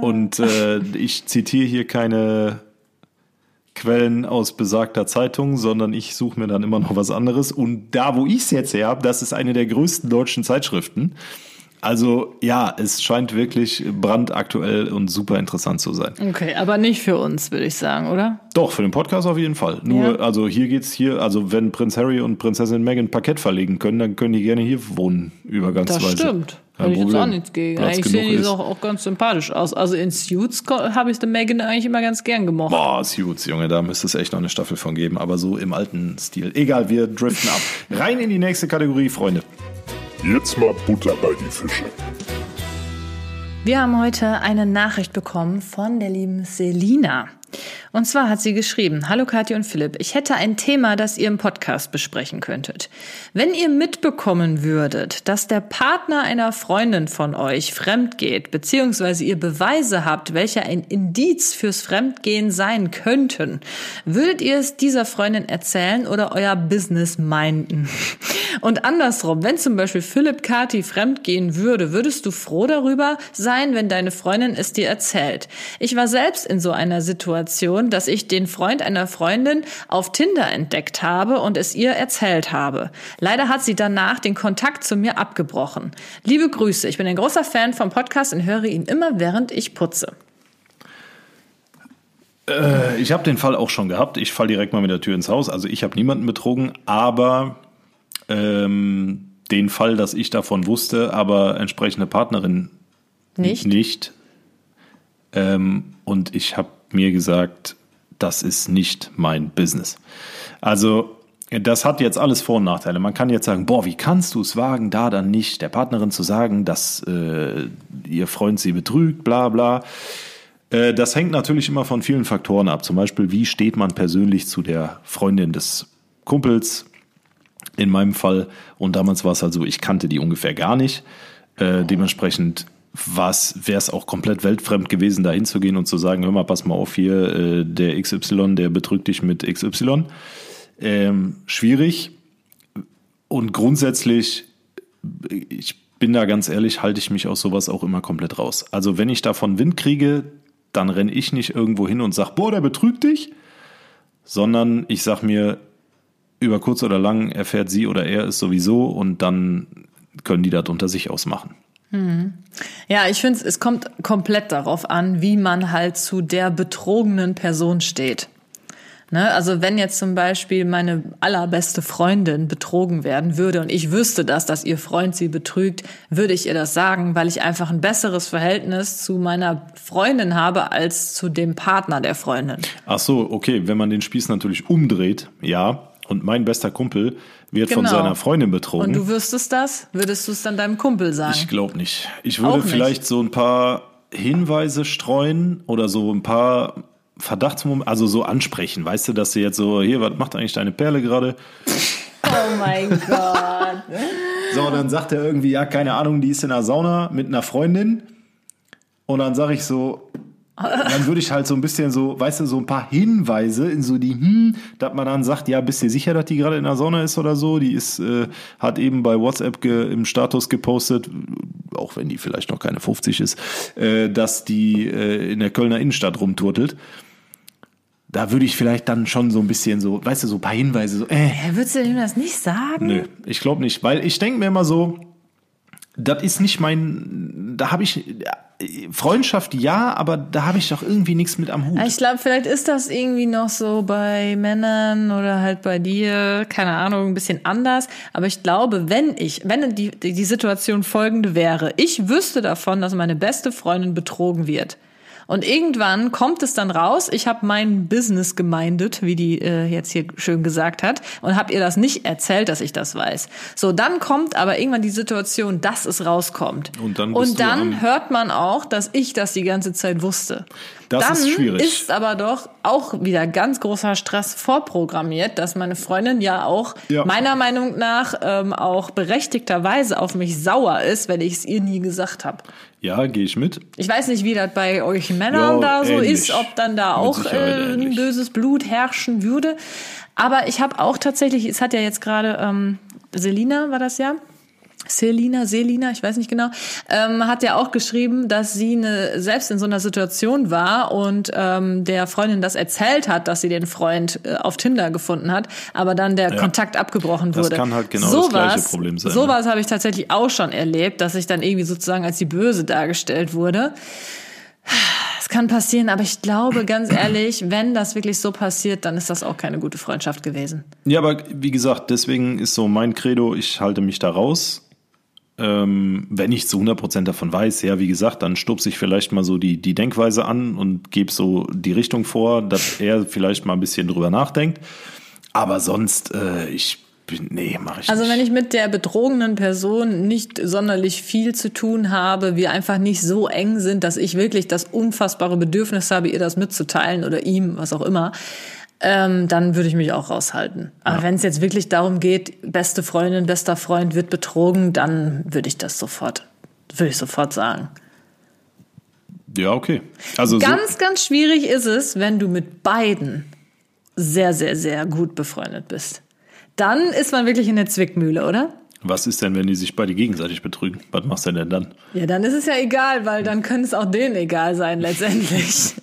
Und äh, ich zitiere hier keine Quellen aus besagter Zeitung, sondern ich suche mir dann immer noch was anderes. Und da, wo ich es jetzt her habe, das ist eine der größten deutschen Zeitschriften. Also ja, es scheint wirklich brandaktuell und super interessant zu sein. Okay, aber nicht für uns, würde ich sagen, oder? Doch, für den Podcast auf jeden Fall. Nur, Ja. also hier geht's hier, also wenn Prinz Harry und Prinzessin Meghan Parkett verlegen können, dann können die gerne hier wohnen, übergangsweise. Das stimmt. Hätte ich jetzt auch nichts gegen. Platz Eigentlich sehen die auch, auch ganz sympathisch aus. Also in Suits habe ich den Megan eigentlich immer ganz gern gemocht. Boah, Suits, Junge, da müsste es echt noch eine Staffel von geben, aber so im alten Stil. Egal, wir driften ab. Rein in die nächste Kategorie, Freunde. Jetzt mal Butter bei die Fische. Wir haben heute eine Nachricht bekommen von der lieben Selina. Und zwar hat sie geschrieben, Hallo Kathi und Philipp, ich hätte ein Thema, das ihr im Podcast besprechen könntet. Wenn ihr mitbekommen würdet, dass der Partner einer Freundin von euch fremd geht, beziehungsweise ihr Beweise habt, welche ein Indiz fürs Fremdgehen sein könnten, würdet ihr es dieser Freundin erzählen oder euer Business minden? Und andersrum, wenn zum Beispiel Philipp Kati fremdgehen würde, würdest du froh darüber sein, wenn deine Freundin es dir erzählt? Ich war selbst in so einer Situation, dass ich den Freund einer Freundin auf Tinder entdeckt habe und es ihr erzählt habe. Leider hat sie danach den Kontakt zu mir abgebrochen. Liebe Grüße, ich bin ein großer Fan vom Podcast und höre ihn immer, während ich putze. Äh, Ich habe den Fall auch schon gehabt. Ich fall direkt mal mit der Tür ins Haus. Also ich habe niemanden betrogen, aber ähm, den Fall, dass ich davon wusste, aber entsprechende Partnerin Nicht? nicht. Ähm, und ich habe mir gesagt, das ist nicht mein Business. Also das hat jetzt alles Vor- und Nachteile. Man kann jetzt sagen, boah, wie kannst du es wagen, da dann nicht der Partnerin zu sagen, dass äh, ihr Freund sie betrügt, bla bla. Äh, Das hängt natürlich immer von vielen Faktoren ab. Zum Beispiel, wie steht man persönlich zu der Freundin des Kumpels? In meinem Fall. Und damals war es halt so, ich kannte die ungefähr gar nicht. Äh, dementsprechend wäre es auch komplett weltfremd gewesen, da hinzugehen und zu sagen, hör mal, pass mal auf hier, äh, der XY, der betrügt dich mit XY. Ähm, schwierig. Und grundsätzlich, ich bin da ganz ehrlich, halte ich mich aus sowas auch immer komplett raus. Also wenn ich davon Wind kriege, dann renne ich nicht irgendwo hin und sage, boah, der betrügt dich, sondern ich sag mir, über kurz oder lang erfährt sie oder er es sowieso und dann können die das unter sich ausmachen. Ja, ich finde, es kommt komplett darauf an, wie man halt zu der betrogenen Person steht. Ne? Also wenn jetzt zum Beispiel meine allerbeste Freundin betrogen werden würde und ich wüsste das, dass ihr Freund sie betrügt, würde ich ihr das sagen, weil ich einfach ein besseres Verhältnis zu meiner Freundin habe als zu dem Partner der Freundin. Ach so, okay, wenn man den Spieß natürlich umdreht, ja, und mein bester Kumpel wird von Genau. seiner Freundin Und betrogen. du wüsstest das? Würdest du es dann deinem Kumpel sagen? Ich glaube nicht. Ich würde nicht. vielleicht so ein paar Hinweise streuen oder so ein paar Verdachtsmomente, also so ansprechen. Weißt du, dass du jetzt so, hier, was macht eigentlich deine Perle gerade? oh mein Gott. So, dann sagt er irgendwie, ja, keine Ahnung, die ist in der Sauna mit einer Freundin. Und dann sage ich so, dann würde ich halt so ein bisschen so, weißt du, so ein paar Hinweise in so die, hm, dass man dann sagt, ja, bist du sicher, dass die gerade in der Sauna ist oder so? Die ist, äh, hat eben bei WhatsApp ge, im Status gepostet, auch wenn die vielleicht noch keine 50 ist, äh, dass die äh, in der Kölner Innenstadt rumturtelt. Da würde ich vielleicht dann schon so ein bisschen so, weißt du, so ein paar Hinweise, so, äh, würdest du ihm das nicht sagen? Nö, ich glaube nicht, weil ich denke mir immer so, das ist nicht mein, da habe ich Freundschaft ja, aber da habe ich doch irgendwie nichts mit am Hut. Ich glaube, vielleicht ist das irgendwie noch so bei Männern oder halt bei dir, keine Ahnung, ein bisschen anders. Aber ich glaube, wenn ich, wenn die, die Situation folgende wäre, ich wüsste davon, dass meine beste Freundin betrogen wird. Und irgendwann kommt es dann raus, ich habe mein Business gemeindet, wie die äh, jetzt hier schön gesagt hat, und habe ihr das nicht erzählt, dass ich das weiß. So, dann kommt aber irgendwann die Situation, dass es rauskommt. Und dann und dann hört man auch, dass ich das die ganze Zeit wusste. Das dann ist schwierig. ist aber doch auch wieder ganz großer Stress vorprogrammiert, dass meine Freundin ja auch Ja. meiner Meinung nach ähm, auch berechtigterweise auf mich sauer ist, wenn ich es ihr nie gesagt habe. Ja, gehe ich mit. Ich weiß nicht, wie das bei euch Männern Ja, da so ähnlich. ist, ob dann da auch äh, böses Blut herrschen würde. Aber ich habe auch tatsächlich, es hat ja jetzt gerade ähm, Selina war das ja, Selina, Selina, ich weiß nicht genau, ähm, hat ja auch geschrieben, dass sie eine, selbst in so einer Situation war und ähm, der Freundin das erzählt hat, dass sie den Freund äh, auf Tinder gefunden hat, aber dann der Ja. Kontakt abgebrochen Das wurde. kann halt genau das gleiche Problem sein, ne? Sowas habe ich tatsächlich auch schon erlebt, dass ich dann irgendwie sozusagen als die Böse dargestellt wurde. Es kann passieren, aber ich glaube ganz ehrlich, wenn das wirklich so passiert, dann ist das auch keine gute Freundschaft gewesen. Ja, aber wie gesagt, deswegen ist so mein Credo, ich halte mich da raus. Ähm, wenn ich zu 100% davon weiß, ja, wie gesagt, dann stupse ich vielleicht mal so die, die Denkweise an und gebe so die Richtung vor, dass er vielleicht mal ein bisschen drüber nachdenkt. Aber sonst, äh, ich bin, nee, mache ich Also wenn ich mit der betrogenen Person nicht sonderlich viel zu tun habe, wir einfach nicht so eng sind, dass ich wirklich das unfassbare Bedürfnis habe, ihr das mitzuteilen oder ihm, was auch immer, ähm, dann würde ich mich auch raushalten. Aber wenn es jetzt wirklich darum geht, beste Freundin, bester Freund wird betrogen, dann würde ich das sofort, würde ich sofort sagen. ja, okay. Also so, Ganz, ganz schwierig ist es, wenn du mit beiden sehr, sehr, sehr gut befreundet bist. Dann ist man wirklich in der Zwickmühle, oder? Was ist denn, wenn die sich beide gegenseitig betrügen? Was machst du denn dann? Ja, dann ist es ja egal, weil dann könnte es auch denen egal sein letztendlich.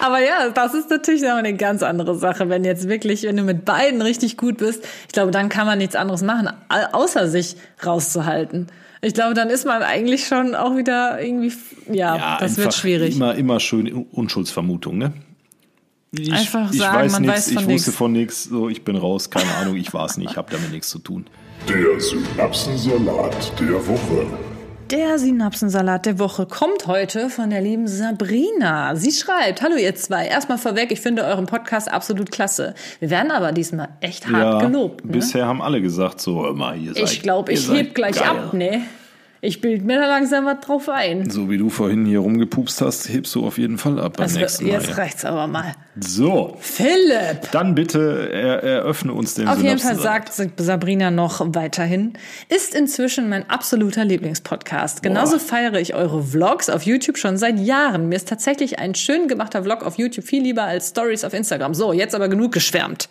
Aber ja, das ist natürlich noch eine ganz andere Sache, wenn jetzt wirklich, wenn du mit beiden richtig gut bist, ich glaube, dann kann man nichts anderes machen, au- außer sich rauszuhalten. Ich glaube, dann ist man eigentlich schon auch wieder irgendwie, ja, das wird schwierig. Immer, immer schön Unschuldsvermutung, ne? Ich, Einfach ich sagen, weiß man nichts, weiß ich von wusste nix. von nichts, so ich bin raus, keine Ahnung, ich war es nicht, habe damit nichts zu tun. Der Synapsensalat der Woche. Der Synapsensalat der Woche kommt heute von der lieben Sabrina. Sie schreibt, hallo ihr zwei, erstmal vorweg, ich finde euren Podcast absolut klasse. Wir werden aber diesmal echt hart gelobt. Ne? bisher haben alle gesagt, so immer ihr seid. Ich glaube, ich heb gleich geil. ab, ne? Ich bild mir da langsam was drauf ein. So wie du vorhin hier rumgepupst hast, hebst du auf jeden Fall ab beim Also, nächsten Mal. jetzt reicht's aber mal. So, Philipp! dann bitte er, eröffne uns den Auf jeden Fall sagt Sabrina noch weiterhin, ist inzwischen mein absoluter Lieblingspodcast. Genauso Boah. feiere ich eure Vlogs auf YouTube schon seit Jahren. Mir ist tatsächlich ein schön gemachter Vlog auf YouTube viel lieber als Stories auf Instagram. So, jetzt aber genug geschwärmt.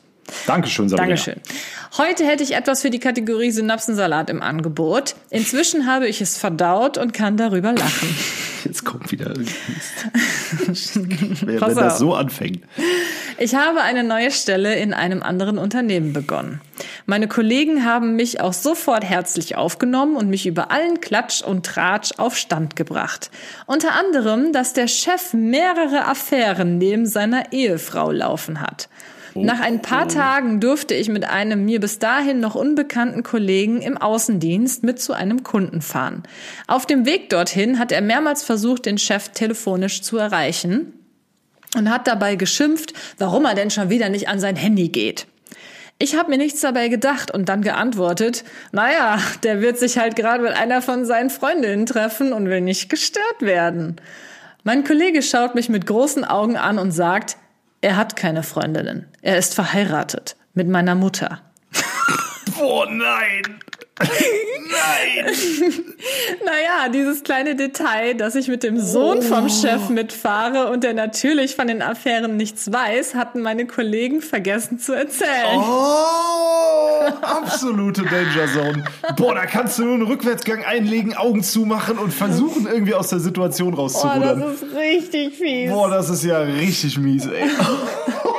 Dankeschön, Sabrina. Dankeschön. Heute hätte ich etwas für die Kategorie Synapsensalat im Angebot. Inzwischen habe ich es verdaut und kann darüber lachen. Jetzt kommt wieder irgendwas. wenn das so anfängt. Ich habe eine neue Stelle in einem anderen Unternehmen begonnen. Meine Kollegen haben mich auch sofort herzlich aufgenommen und mich über allen Klatsch und Tratsch auf Stand gebracht. Unter anderem, dass der Chef mehrere Affären neben seiner Ehefrau laufen hat. Nach ein paar Tagen durfte ich mit einem mir bis dahin noch unbekannten Kollegen im Außendienst mit zu einem Kunden fahren. Auf dem Weg dorthin hat er mehrmals versucht, den Chef telefonisch zu erreichen und hat dabei geschimpft, warum er denn schon wieder nicht an sein Handy geht. Ich habe mir nichts dabei gedacht und dann geantwortet, naja, der wird sich halt gerade mit einer von seinen Freundinnen treffen und will nicht gestört werden. Mein Kollege schaut mich mit großen Augen an und sagt, er hat keine Freundinnen. Er ist verheiratet mit meiner Mutter. Oh nein! nein! Naja, dieses kleine Detail, dass ich mit dem Sohn vom Chef mitfahre und der natürlich von den Affären nichts weiß, hatten meine Kollegen vergessen zu erzählen. Oh, absolute Danger Zone. Boah, da kannst du nur einen Rückwärtsgang einlegen, Augen zumachen und versuchen, irgendwie aus der Situation Oh, rauszurudern. das ist richtig fies. Boah, das ist ja richtig mies, ey.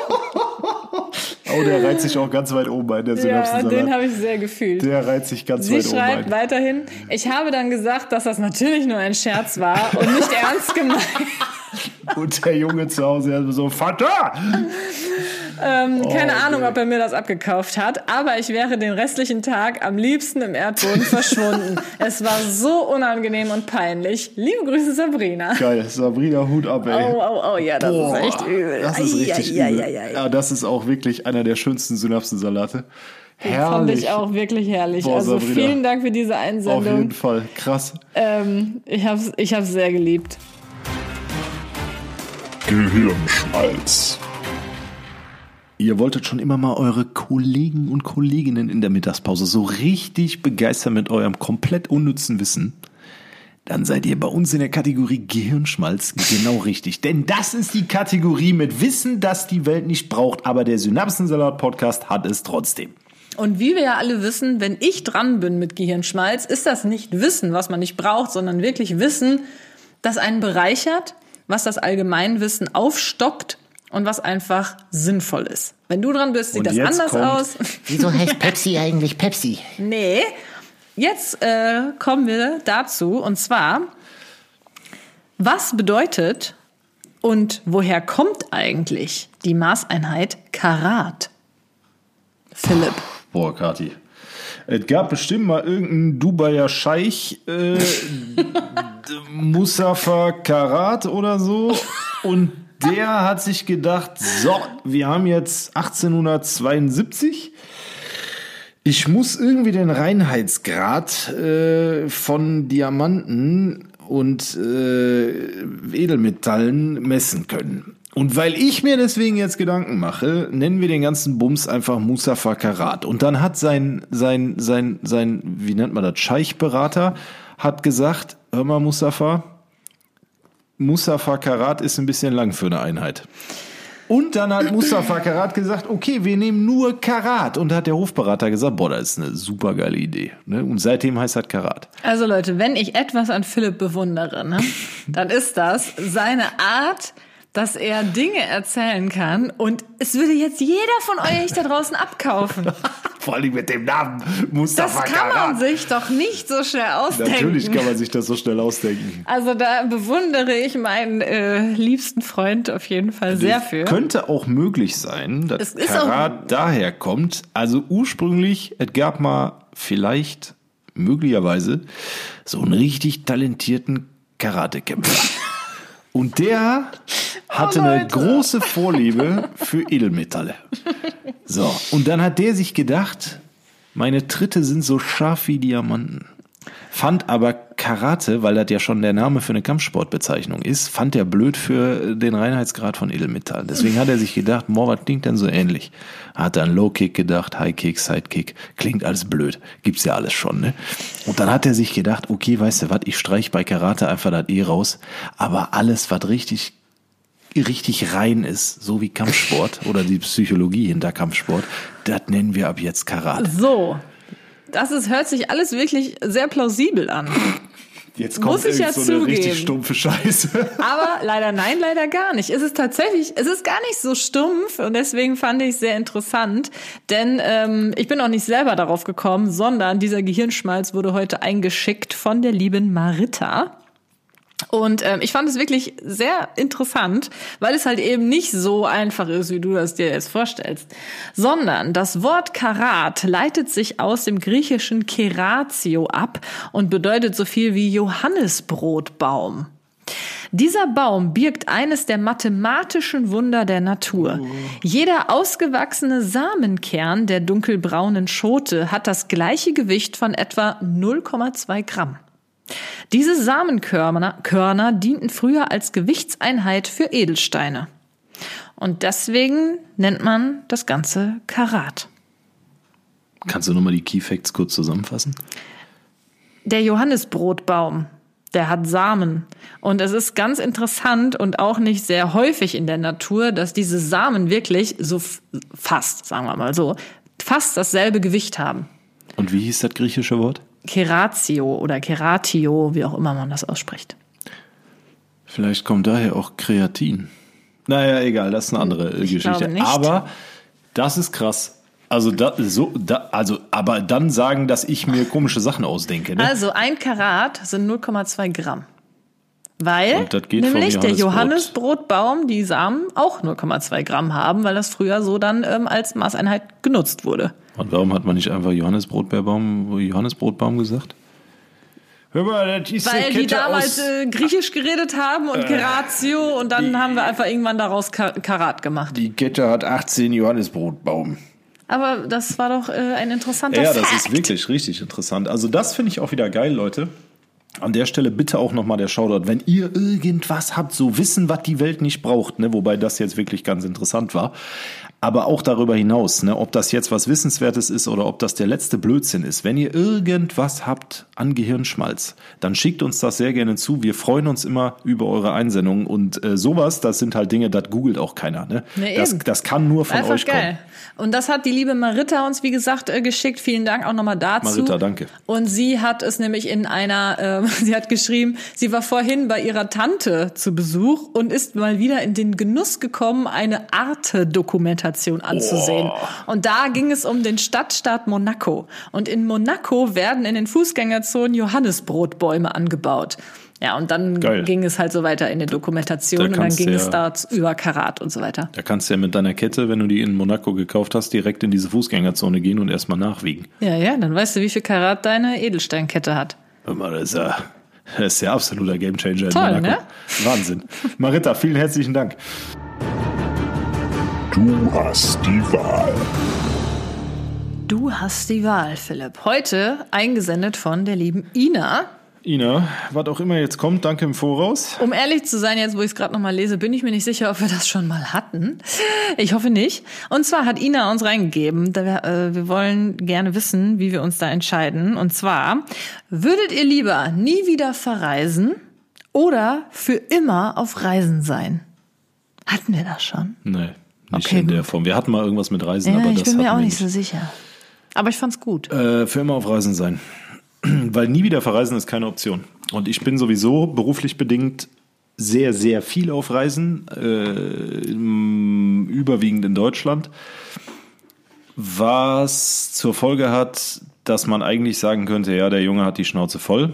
Oh, der reizt sich auch ganz weit oben ein, der ja, Synapsensalat. den habe ich sehr gefühlt. Der reizt sich ganz Sie weit oben schreibt ein. weiterhin, ich habe dann gesagt, dass das natürlich nur ein Scherz war und nicht ernst gemeint. Und der Junge zu Hause er so, Vater! Ähm, keine Oh, Ahnung, ob er mir das abgekauft hat, aber ich wäre den restlichen Tag am liebsten im Erdboden verschwunden. Es war so unangenehm und peinlich. Liebe Grüße, Sabrina. Geil, Sabrina, Hut ab, ey. Oh, oh, oh, ja, das Boah, ist echt übel. Das ist richtig ei, übel. ei, ei. Ja, das ist auch wirklich einer der schönsten Synapsensalate. Fand Herrlich. ich auch wirklich herrlich. Boah, also Sabrina. vielen Dank für diese Auf jeden Einsendung. Fall. Krass. Ähm, ich habe es ich hab's sehr geliebt. Gehirnschmalz. Ihr wolltet schon immer mal eure Kollegen und Kolleginnen in der Mittagspause so richtig begeistern mit eurem komplett unnützen Wissen. Dann seid ihr bei uns in der Kategorie Gehirnschmalz genau richtig. Denn das ist die Kategorie mit Wissen, das die Welt nicht braucht, aber der Synapsensalat-Podcast hat es trotzdem. Und wie wir ja alle wissen, wenn ich dran bin mit Gehirnschmalz, ist das nicht Wissen, was man nicht braucht, sondern wirklich Wissen, das einen bereichert, was das Allgemeinwissen aufstockt und was einfach sinnvoll ist. Wenn du dran bist, sieht das anders kommt- aus. Wieso heißt Pepsi eigentlich Pepsi? Nee. Jetzt äh, kommen wir dazu und zwar, was bedeutet und woher kommt eigentlich die Maßeinheit Karat? Philipp. Boah, Kati. Es gab bestimmt mal irgendeinen Dubaier Scheich, äh, Mustafa Karat oder so. Und der hat sich gedacht, so, wir haben jetzt 1872. Ich muss irgendwie den Reinheitsgrad äh, von Diamanten und äh, Edelmetallen messen können. Und weil ich mir deswegen jetzt Gedanken mache, nennen wir den ganzen Bums einfach Mustafa Karat. Und dann hat sein, sein, sein, sein, wie nennt man das, Scheichberater, hat gesagt, hör mal Mustafa, Mustafa Karat ist ein bisschen lang für eine Einheit. Und dann hat Mustafa Karat gesagt, okay, wir nehmen nur Karat. Und da hat der Hofberater gesagt, boah, das ist eine super geile Idee. Ne? Und seitdem heißt das Karat. Also Leute, wenn ich etwas an Philipp bewundere, ne, dann ist das seine Art, dass er Dinge erzählen kann und es würde jetzt jeder von euch da draußen abkaufen. Vor allem mit dem Namen Das Mustafa kann man sich doch nicht so schnell ausdenken. Natürlich kann man sich das so schnell ausdenken. Also da bewundere ich meinen äh, liebsten Freund auf jeden Fall sehr für. Könnte auch möglich sein, dass Es Karat daher kommt. Also ursprünglich, es gab mal vielleicht, möglicherweise, so einen richtig talentierten Karatekämpfer. Und der hatte Oh, eine große Vorliebe für Edelmetalle. So, und dann hat der sich gedacht, meine Tritte sind so scharf wie Diamanten. Fand aber Karate, weil das ja schon der Name für eine Kampfsportbezeichnung ist, fand er blöd für den Reinheitsgrad von Edelmetall. Deswegen hat er sich gedacht, boah, was klingt denn so ähnlich? Hat an Low Kick gedacht, High Kick, Side Kick, klingt alles blöd. Gibt's ja alles schon, ne? Und dann hat er sich gedacht, okay, weißt du was, ich streich bei Karate einfach das E raus, aber alles, was richtig richtig rein ist, so wie Kampfsport oder die Psychologie hinter Kampfsport, das nennen wir ab jetzt Karate. So. Das ist, hört sich alles wirklich sehr plausibel an. Jetzt Muss ich ja so eine richtig zugeben. stumpfe Scheiße. Aber leider nein, leider gar nicht. Es ist tatsächlich, es ist gar nicht so stumpf und deswegen fand ich es sehr interessant, denn ähm, ich bin auch nicht selber darauf gekommen, sondern dieser Gehirnschmalz wurde heute eingeschickt von der lieben Marita. Und ähm, ich fand es wirklich sehr interessant, weil es halt eben nicht so einfach ist, wie du das dir jetzt vorstellst, sondern das Wort Karat leitet sich aus dem griechischen Keratio ab und bedeutet so viel wie Johannisbrotbaum. Dieser Baum birgt eines der mathematischen Wunder der Natur. Jeder ausgewachsene Samenkern der dunkelbraunen Schote hat das gleiche Gewicht von etwa 0,2 Gramm. Diese Samenkörner Körner dienten früher als Gewichtseinheit für Edelsteine. Und deswegen nennt man das Ganze Karat. Kannst du nochmal die Key Facts kurz zusammenfassen? Der Johannisbrotbaum, der hat Samen. Und es ist ganz interessant und auch nicht sehr häufig in der Natur, dass diese Samen wirklich so fast, sagen wir mal so, fast dasselbe Gewicht haben. Und wie hieß das griechische Wort? Keratio oder Keratio, wie auch immer man das ausspricht. Vielleicht kommt daher auch Kreatin. Naja, egal, das ist eine andere äh, Ich Geschichte. Aber das ist krass. Also, da, so, da, also, aber dann sagen, dass ich mir komische Sachen ausdenke. Ne? Also ein Karat sind 0,2 Gramm. Weil Und das geht vom nämlich der Johannisbrot. Johannisbrotbaum die Samen auch 0,2 Gramm haben, weil das früher so dann ähm, als Maßeinheit genutzt wurde. Und warum hat man nicht einfach Johannesbrotbaum, Johannesbrotbaum gesagt? Hör mal, das ist Weil die damals aus, äh, Griechisch geredet haben und Keratio und dann haben wir einfach irgendwann daraus Ka Karat gemacht. Die Kette hat 18 Johannesbrotbaum. Aber das war doch äh, ein interessanter Ja, Fact. das ist wirklich richtig interessant. Also das finde ich auch wieder geil, Leute. An der Stelle bitte auch nochmal der Shoutout, wenn ihr irgendwas habt, so Wissen, was die Welt nicht braucht, ne, wobei das jetzt wirklich ganz interessant war. Aber auch darüber hinaus, ne, ob das jetzt was Wissenswertes ist oder ob das der letzte Blödsinn ist. Wenn ihr irgendwas habt an Gehirnschmalz, dann schickt uns das sehr gerne zu. Wir freuen uns immer über eure Einsendungen und äh, sowas, das sind halt Dinge, das googelt auch keiner. Ne? Nee, das, das kann nur von Einfach euch geil. kommen. Und das hat die liebe Marita uns, wie gesagt, äh, geschickt. Vielen Dank auch nochmal dazu. Marita, danke. Und sie hat es nämlich in einer, äh, sie hat geschrieben, sie war vorhin bei ihrer Tante zu Besuch und ist mal wieder in den Genuss gekommen, eine Arte-Dokumentation anzusehen. Und da ging es um den Stadtstaat Monaco. Und in Monaco werden in den Fußgängerzonen Johannisbrotbäume angebaut. Ja, und dann Geil. ging es halt so weiter in der Dokumentation Da und dann ging du es ja- da über Karat und so weiter. Da kannst du ja mit deiner Kette, wenn du die in Monaco gekauft hast, direkt in diese Fußgängerzone gehen und erstmal nachwiegen. Ja, ja, dann weißt du, wie viel Karat deine Edelsteinkette hat. Hör das ist ja, das ist ja absoluter Gamechanger in Monaco. ne? Wahnsinn. Marita, vielen herzlichen Dank. Du hast die Wahl. Du hast die Wahl, Philipp. Heute eingesendet von der lieben Ina. Ina, was auch immer jetzt kommt, danke im Voraus. Um ehrlich zu sein, jetzt wo ich es gerade nochmal lese, bin ich mir nicht sicher, ob wir das schon mal hatten. Ich hoffe nicht. Und zwar hat Ina uns reingegeben, da wir, äh, wir wollen gerne wissen, wie wir uns da entscheiden. Und zwar, würdet ihr lieber nie wieder verreisen oder für immer auf Reisen sein? Hatten wir das schon? Nee, nicht Okay, in der. Form. Wir hatten mal irgendwas mit Reisen, Ja, aber ich das bin mir auch nicht so sicher. Aber ich fand's gut. Äh, für immer auf Reisen sein. Weil nie wieder verreisen ist keine Option. Und ich bin sowieso beruflich bedingt sehr, sehr viel auf Reisen, äh, im- überwiegend in Deutschland, was zur Folge hat, dass man eigentlich sagen könnte, ja, der Junge hat die Schnauze voll.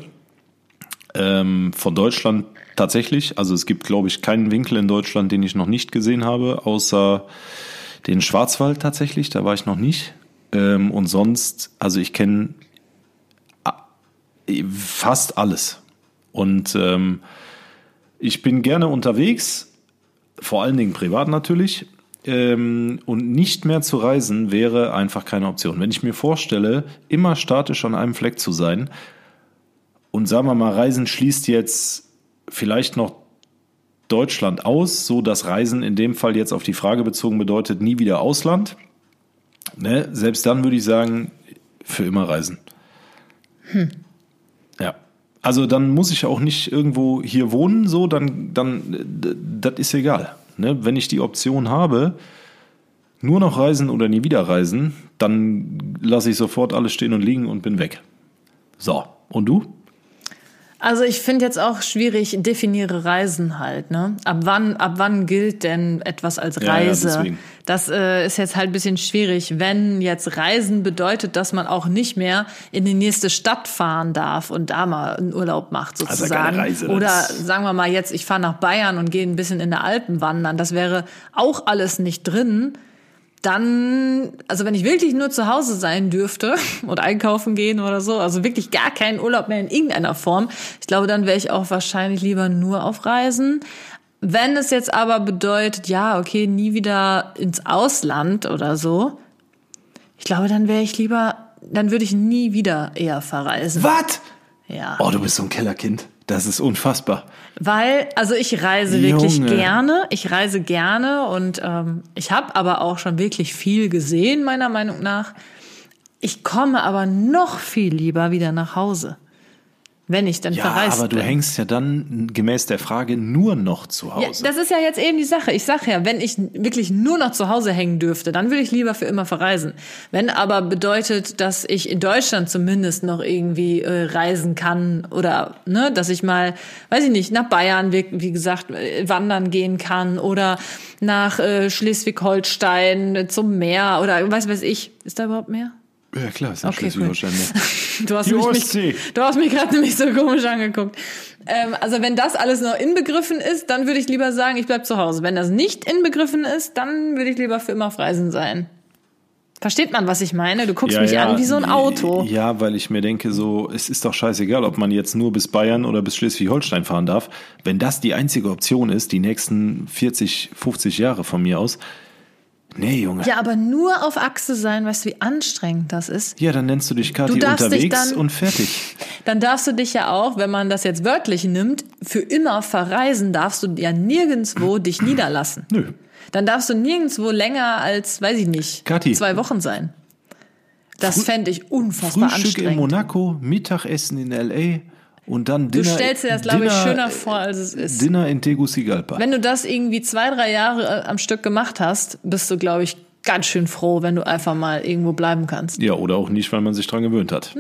Ähm, von Deutschland tatsächlich. Also es gibt, glaube ich, keinen Winkel in Deutschland, den ich noch nicht gesehen habe, außer den Schwarzwald tatsächlich. Da war ich noch nicht. Ähm, und sonst, also ich kenne fast alles. Und ähm, ich bin gerne unterwegs, vor allen Dingen privat natürlich. Ähm, und nicht mehr zu reisen wäre einfach keine Option. Wenn ich mir vorstelle, immer statisch an einem Fleck zu sein und sagen wir mal, Reisen schließt jetzt vielleicht noch Deutschland aus, so dass Reisen in dem Fall jetzt auf die Frage bezogen bedeutet, nie wieder Ausland. Ne? Selbst dann würde ich sagen, für immer reisen. Ja. Also dann muss ich auch nicht irgendwo hier wohnen, so, dann, dann, das ist egal. Ne? Wenn ich die Option habe, nur noch reisen oder nie wieder reisen, dann lasse ich sofort alles stehen und liegen und bin weg. So. Und du? Also ich finde jetzt auch schwierig, definiere Reisen halt, ne? Ab wann, ab wann gilt denn etwas als Ja, ja, Reise? deswegen. das äh, ist jetzt halt ein bisschen schwierig, wenn jetzt Reisen bedeutet, dass man auch nicht mehr in die nächste Stadt fahren darf und da mal einen Urlaub macht Also sozusagen. keine Reise, Oder sagen wir mal jetzt, ich fahre nach Bayern und gehe ein bisschen in der Alpen wandern. Das wäre auch alles nicht drin. Dann, also wenn ich wirklich nur zu Hause sein dürfte und einkaufen gehen oder so, also wirklich gar keinen Urlaub mehr in irgendeiner Form, ich glaube, dann wäre ich auch wahrscheinlich lieber nur auf Reisen. Wenn es jetzt aber bedeutet, ja, okay, nie wieder ins Ausland oder so, ich glaube, dann wäre ich lieber, dann würde ich nie wieder eher verreisen. Was? Ja. Oh, du bist so ein Kellerkind. Das ist unfassbar. Weil, also ich reise wirklich Junge. gerne, ich reise gerne und ähm, ich habe aber auch schon wirklich viel gesehen, meiner Meinung nach. Ich komme aber noch viel lieber wieder nach Hause, wenn ich dann Ja, verreist aber du bin. hängst ja dann gemäß der Frage nur noch zu Ja, Hause. das ist ja jetzt eben die Sache. Ich sag ja, wenn ich wirklich nur noch zu Hause hängen dürfte, dann würde ich lieber für immer verreisen. Wenn aber bedeutet, dass ich in Deutschland zumindest noch irgendwie äh, reisen kann oder ne, dass ich mal, weiß ich nicht, nach Bayern, wie, wie gesagt, äh, wandern gehen kann oder nach äh, Schleswig-Holstein zum Meer oder was weiß ich. Ist da überhaupt Meer? Ja, klar, ist Okay, Schleswig-Holstein. mehr. Du hast mich, mich, du hast mich gerade nämlich so komisch angeguckt. Ähm, also wenn das alles noch inbegriffen ist, dann würde ich lieber sagen, ich bleib zu Hause. Wenn das nicht inbegriffen ist, dann würde ich lieber für immer auf Reisen sein. Versteht man, was ich meine? Du guckst mich an wie so ein Auto. Ja, weil ich mir denke, so, es ist doch scheißegal, ob man jetzt nur bis Bayern oder bis Schleswig-Holstein fahren darf. Wenn das die einzige Option ist, die nächsten 40, 50 Jahre von mir aus, Nee, Junge. Ja, Ja, aber nur auf Achse sein, weißt du, wie anstrengend das ist? dann nennst du dich Kathi Du unterwegs dann- und fertig. Dann darfst du dich ja auch, wenn man das jetzt wörtlich nimmt, für immer verreisen, darfst du ja nirgendwo dich niederlassen. Nö. Dann darfst du nirgendwo länger als, weiß ich nicht, Kathi. zwei Wochen sein. Das fände ich unfassbar Frühstück in anstrengend. Monaco, Mittagessen in L.A. und dann Du Dinner. stellst dir das, glaube ich, schöner vor, als es ist. Dinner in Tegucigalpa. Wenn du das irgendwie zwei, drei Jahre äh, am Stück gemacht hast, bist du, glaube ich, ganz schön froh, wenn du einfach mal irgendwo bleiben kannst. Ja, oder auch nicht, weil man sich dran gewöhnt hat.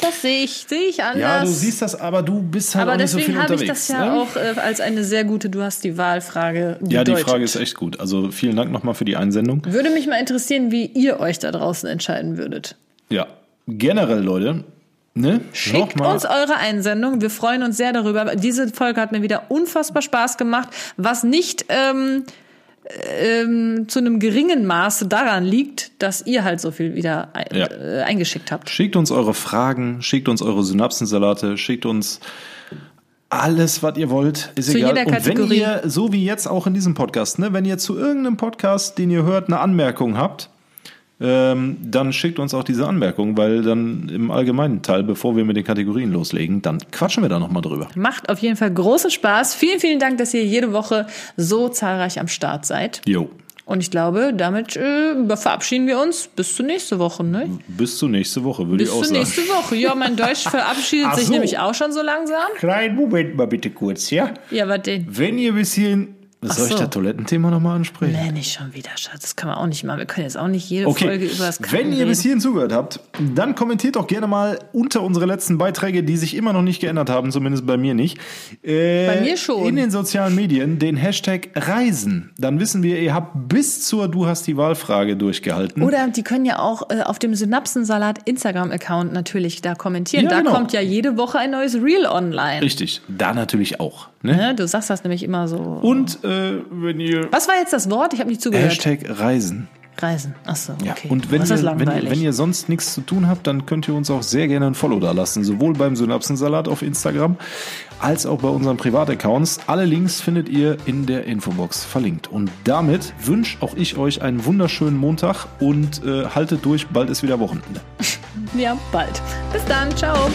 Das sehe ich, sehe ich anders. Ja, du siehst das, aber du bist halt Aber auch nicht so deswegen viel habe ich unterwegs. das ja ne? auch äh, als eine sehr gute, du hast die Wahlfrage Ja, die. Frage ist echt gut. Also vielen Dank nochmal für die Einsendung. Würde mich mal interessieren, wie ihr euch da draußen entscheiden würdet. Ja, generell, Leute, ne? Schickt uns eure Einsendung. Wir freuen uns sehr darüber. Diese Folge hat mir wieder unfassbar Spaß gemacht, was nicht ähm, ähm, zu einem geringen Maße daran liegt, dass ihr halt so viel wieder ein, Ja. äh, eingeschickt habt. Schickt uns eure Fragen, schickt uns eure Synapsensalate, schickt uns alles, was ihr wollt. Ist Zu egal. jeder Und wenn ihr, so wie jetzt auch in diesem Podcast, ne, wenn ihr zu irgendeinem Podcast, den ihr hört, eine Anmerkung habt, ähm, dann schickt uns auch diese Anmerkung, weil dann im allgemeinen Teil, bevor wir mit den Kategorien loslegen, dann quatschen wir da nochmal drüber. Macht auf jeden Fall großen Spaß. Vielen, vielen Dank, dass ihr jede Woche so zahlreich am Start seid. Jo. Und ich glaube, damit äh, verabschieden wir uns bis zur nächsten Woche. Ne? Bis zur nächste Woche, würde Bis ich auch zur sagen. nächsten Woche. Ja, mein Deutsch verabschiedet Ach sich so. nämlich auch schon so langsam. Kleinen Moment mal bitte kurz, ja? Ja, was denn? Wenn ihr bis hierhin. Soll ich so. das Toilettenthema nochmal ansprechen? Nee, nicht schon wieder, Schatz. Das kann man auch nicht machen. Wir können jetzt auch nicht jede Folge Okay, über das wenn ihr reden. bis hierhin zugehört habt, dann kommentiert doch gerne mal unter unsere letzten Beiträge, die sich immer noch nicht geändert haben, zumindest bei mir nicht. Äh, Bei mir schon. In den sozialen Medien den Hashtag Reisen. Dann wissen wir, ihr habt bis zur Du hast die Wahlfrage durchgehalten. Oder die können ja auch äh, auf dem Synapsensalat Instagram-Account natürlich da kommentieren. Ja, da genau. kommt ja jede Woche ein neues Reel online. Richtig, da natürlich auch. Ne? Ne? Du sagst das nämlich immer so. Und äh, wenn ihr Was war jetzt das Wort? Ich habe nicht zugehört. Hashtag Reisen. Reisen. Achso, okay. Ja, und wenn das ihr, ist wenn, ihr, wenn ihr sonst nichts zu tun habt, dann könnt ihr uns auch sehr gerne ein Follow da lassen. Sowohl beim Synapsensalat auf Instagram als auch bei unseren Privataccounts. Alle Links findet ihr in der Infobox verlinkt. Und damit wünsche auch ich euch einen wunderschönen Montag und äh, haltet durch, bald ist wieder Wochenende. ja, bald. Bis dann. Ciao.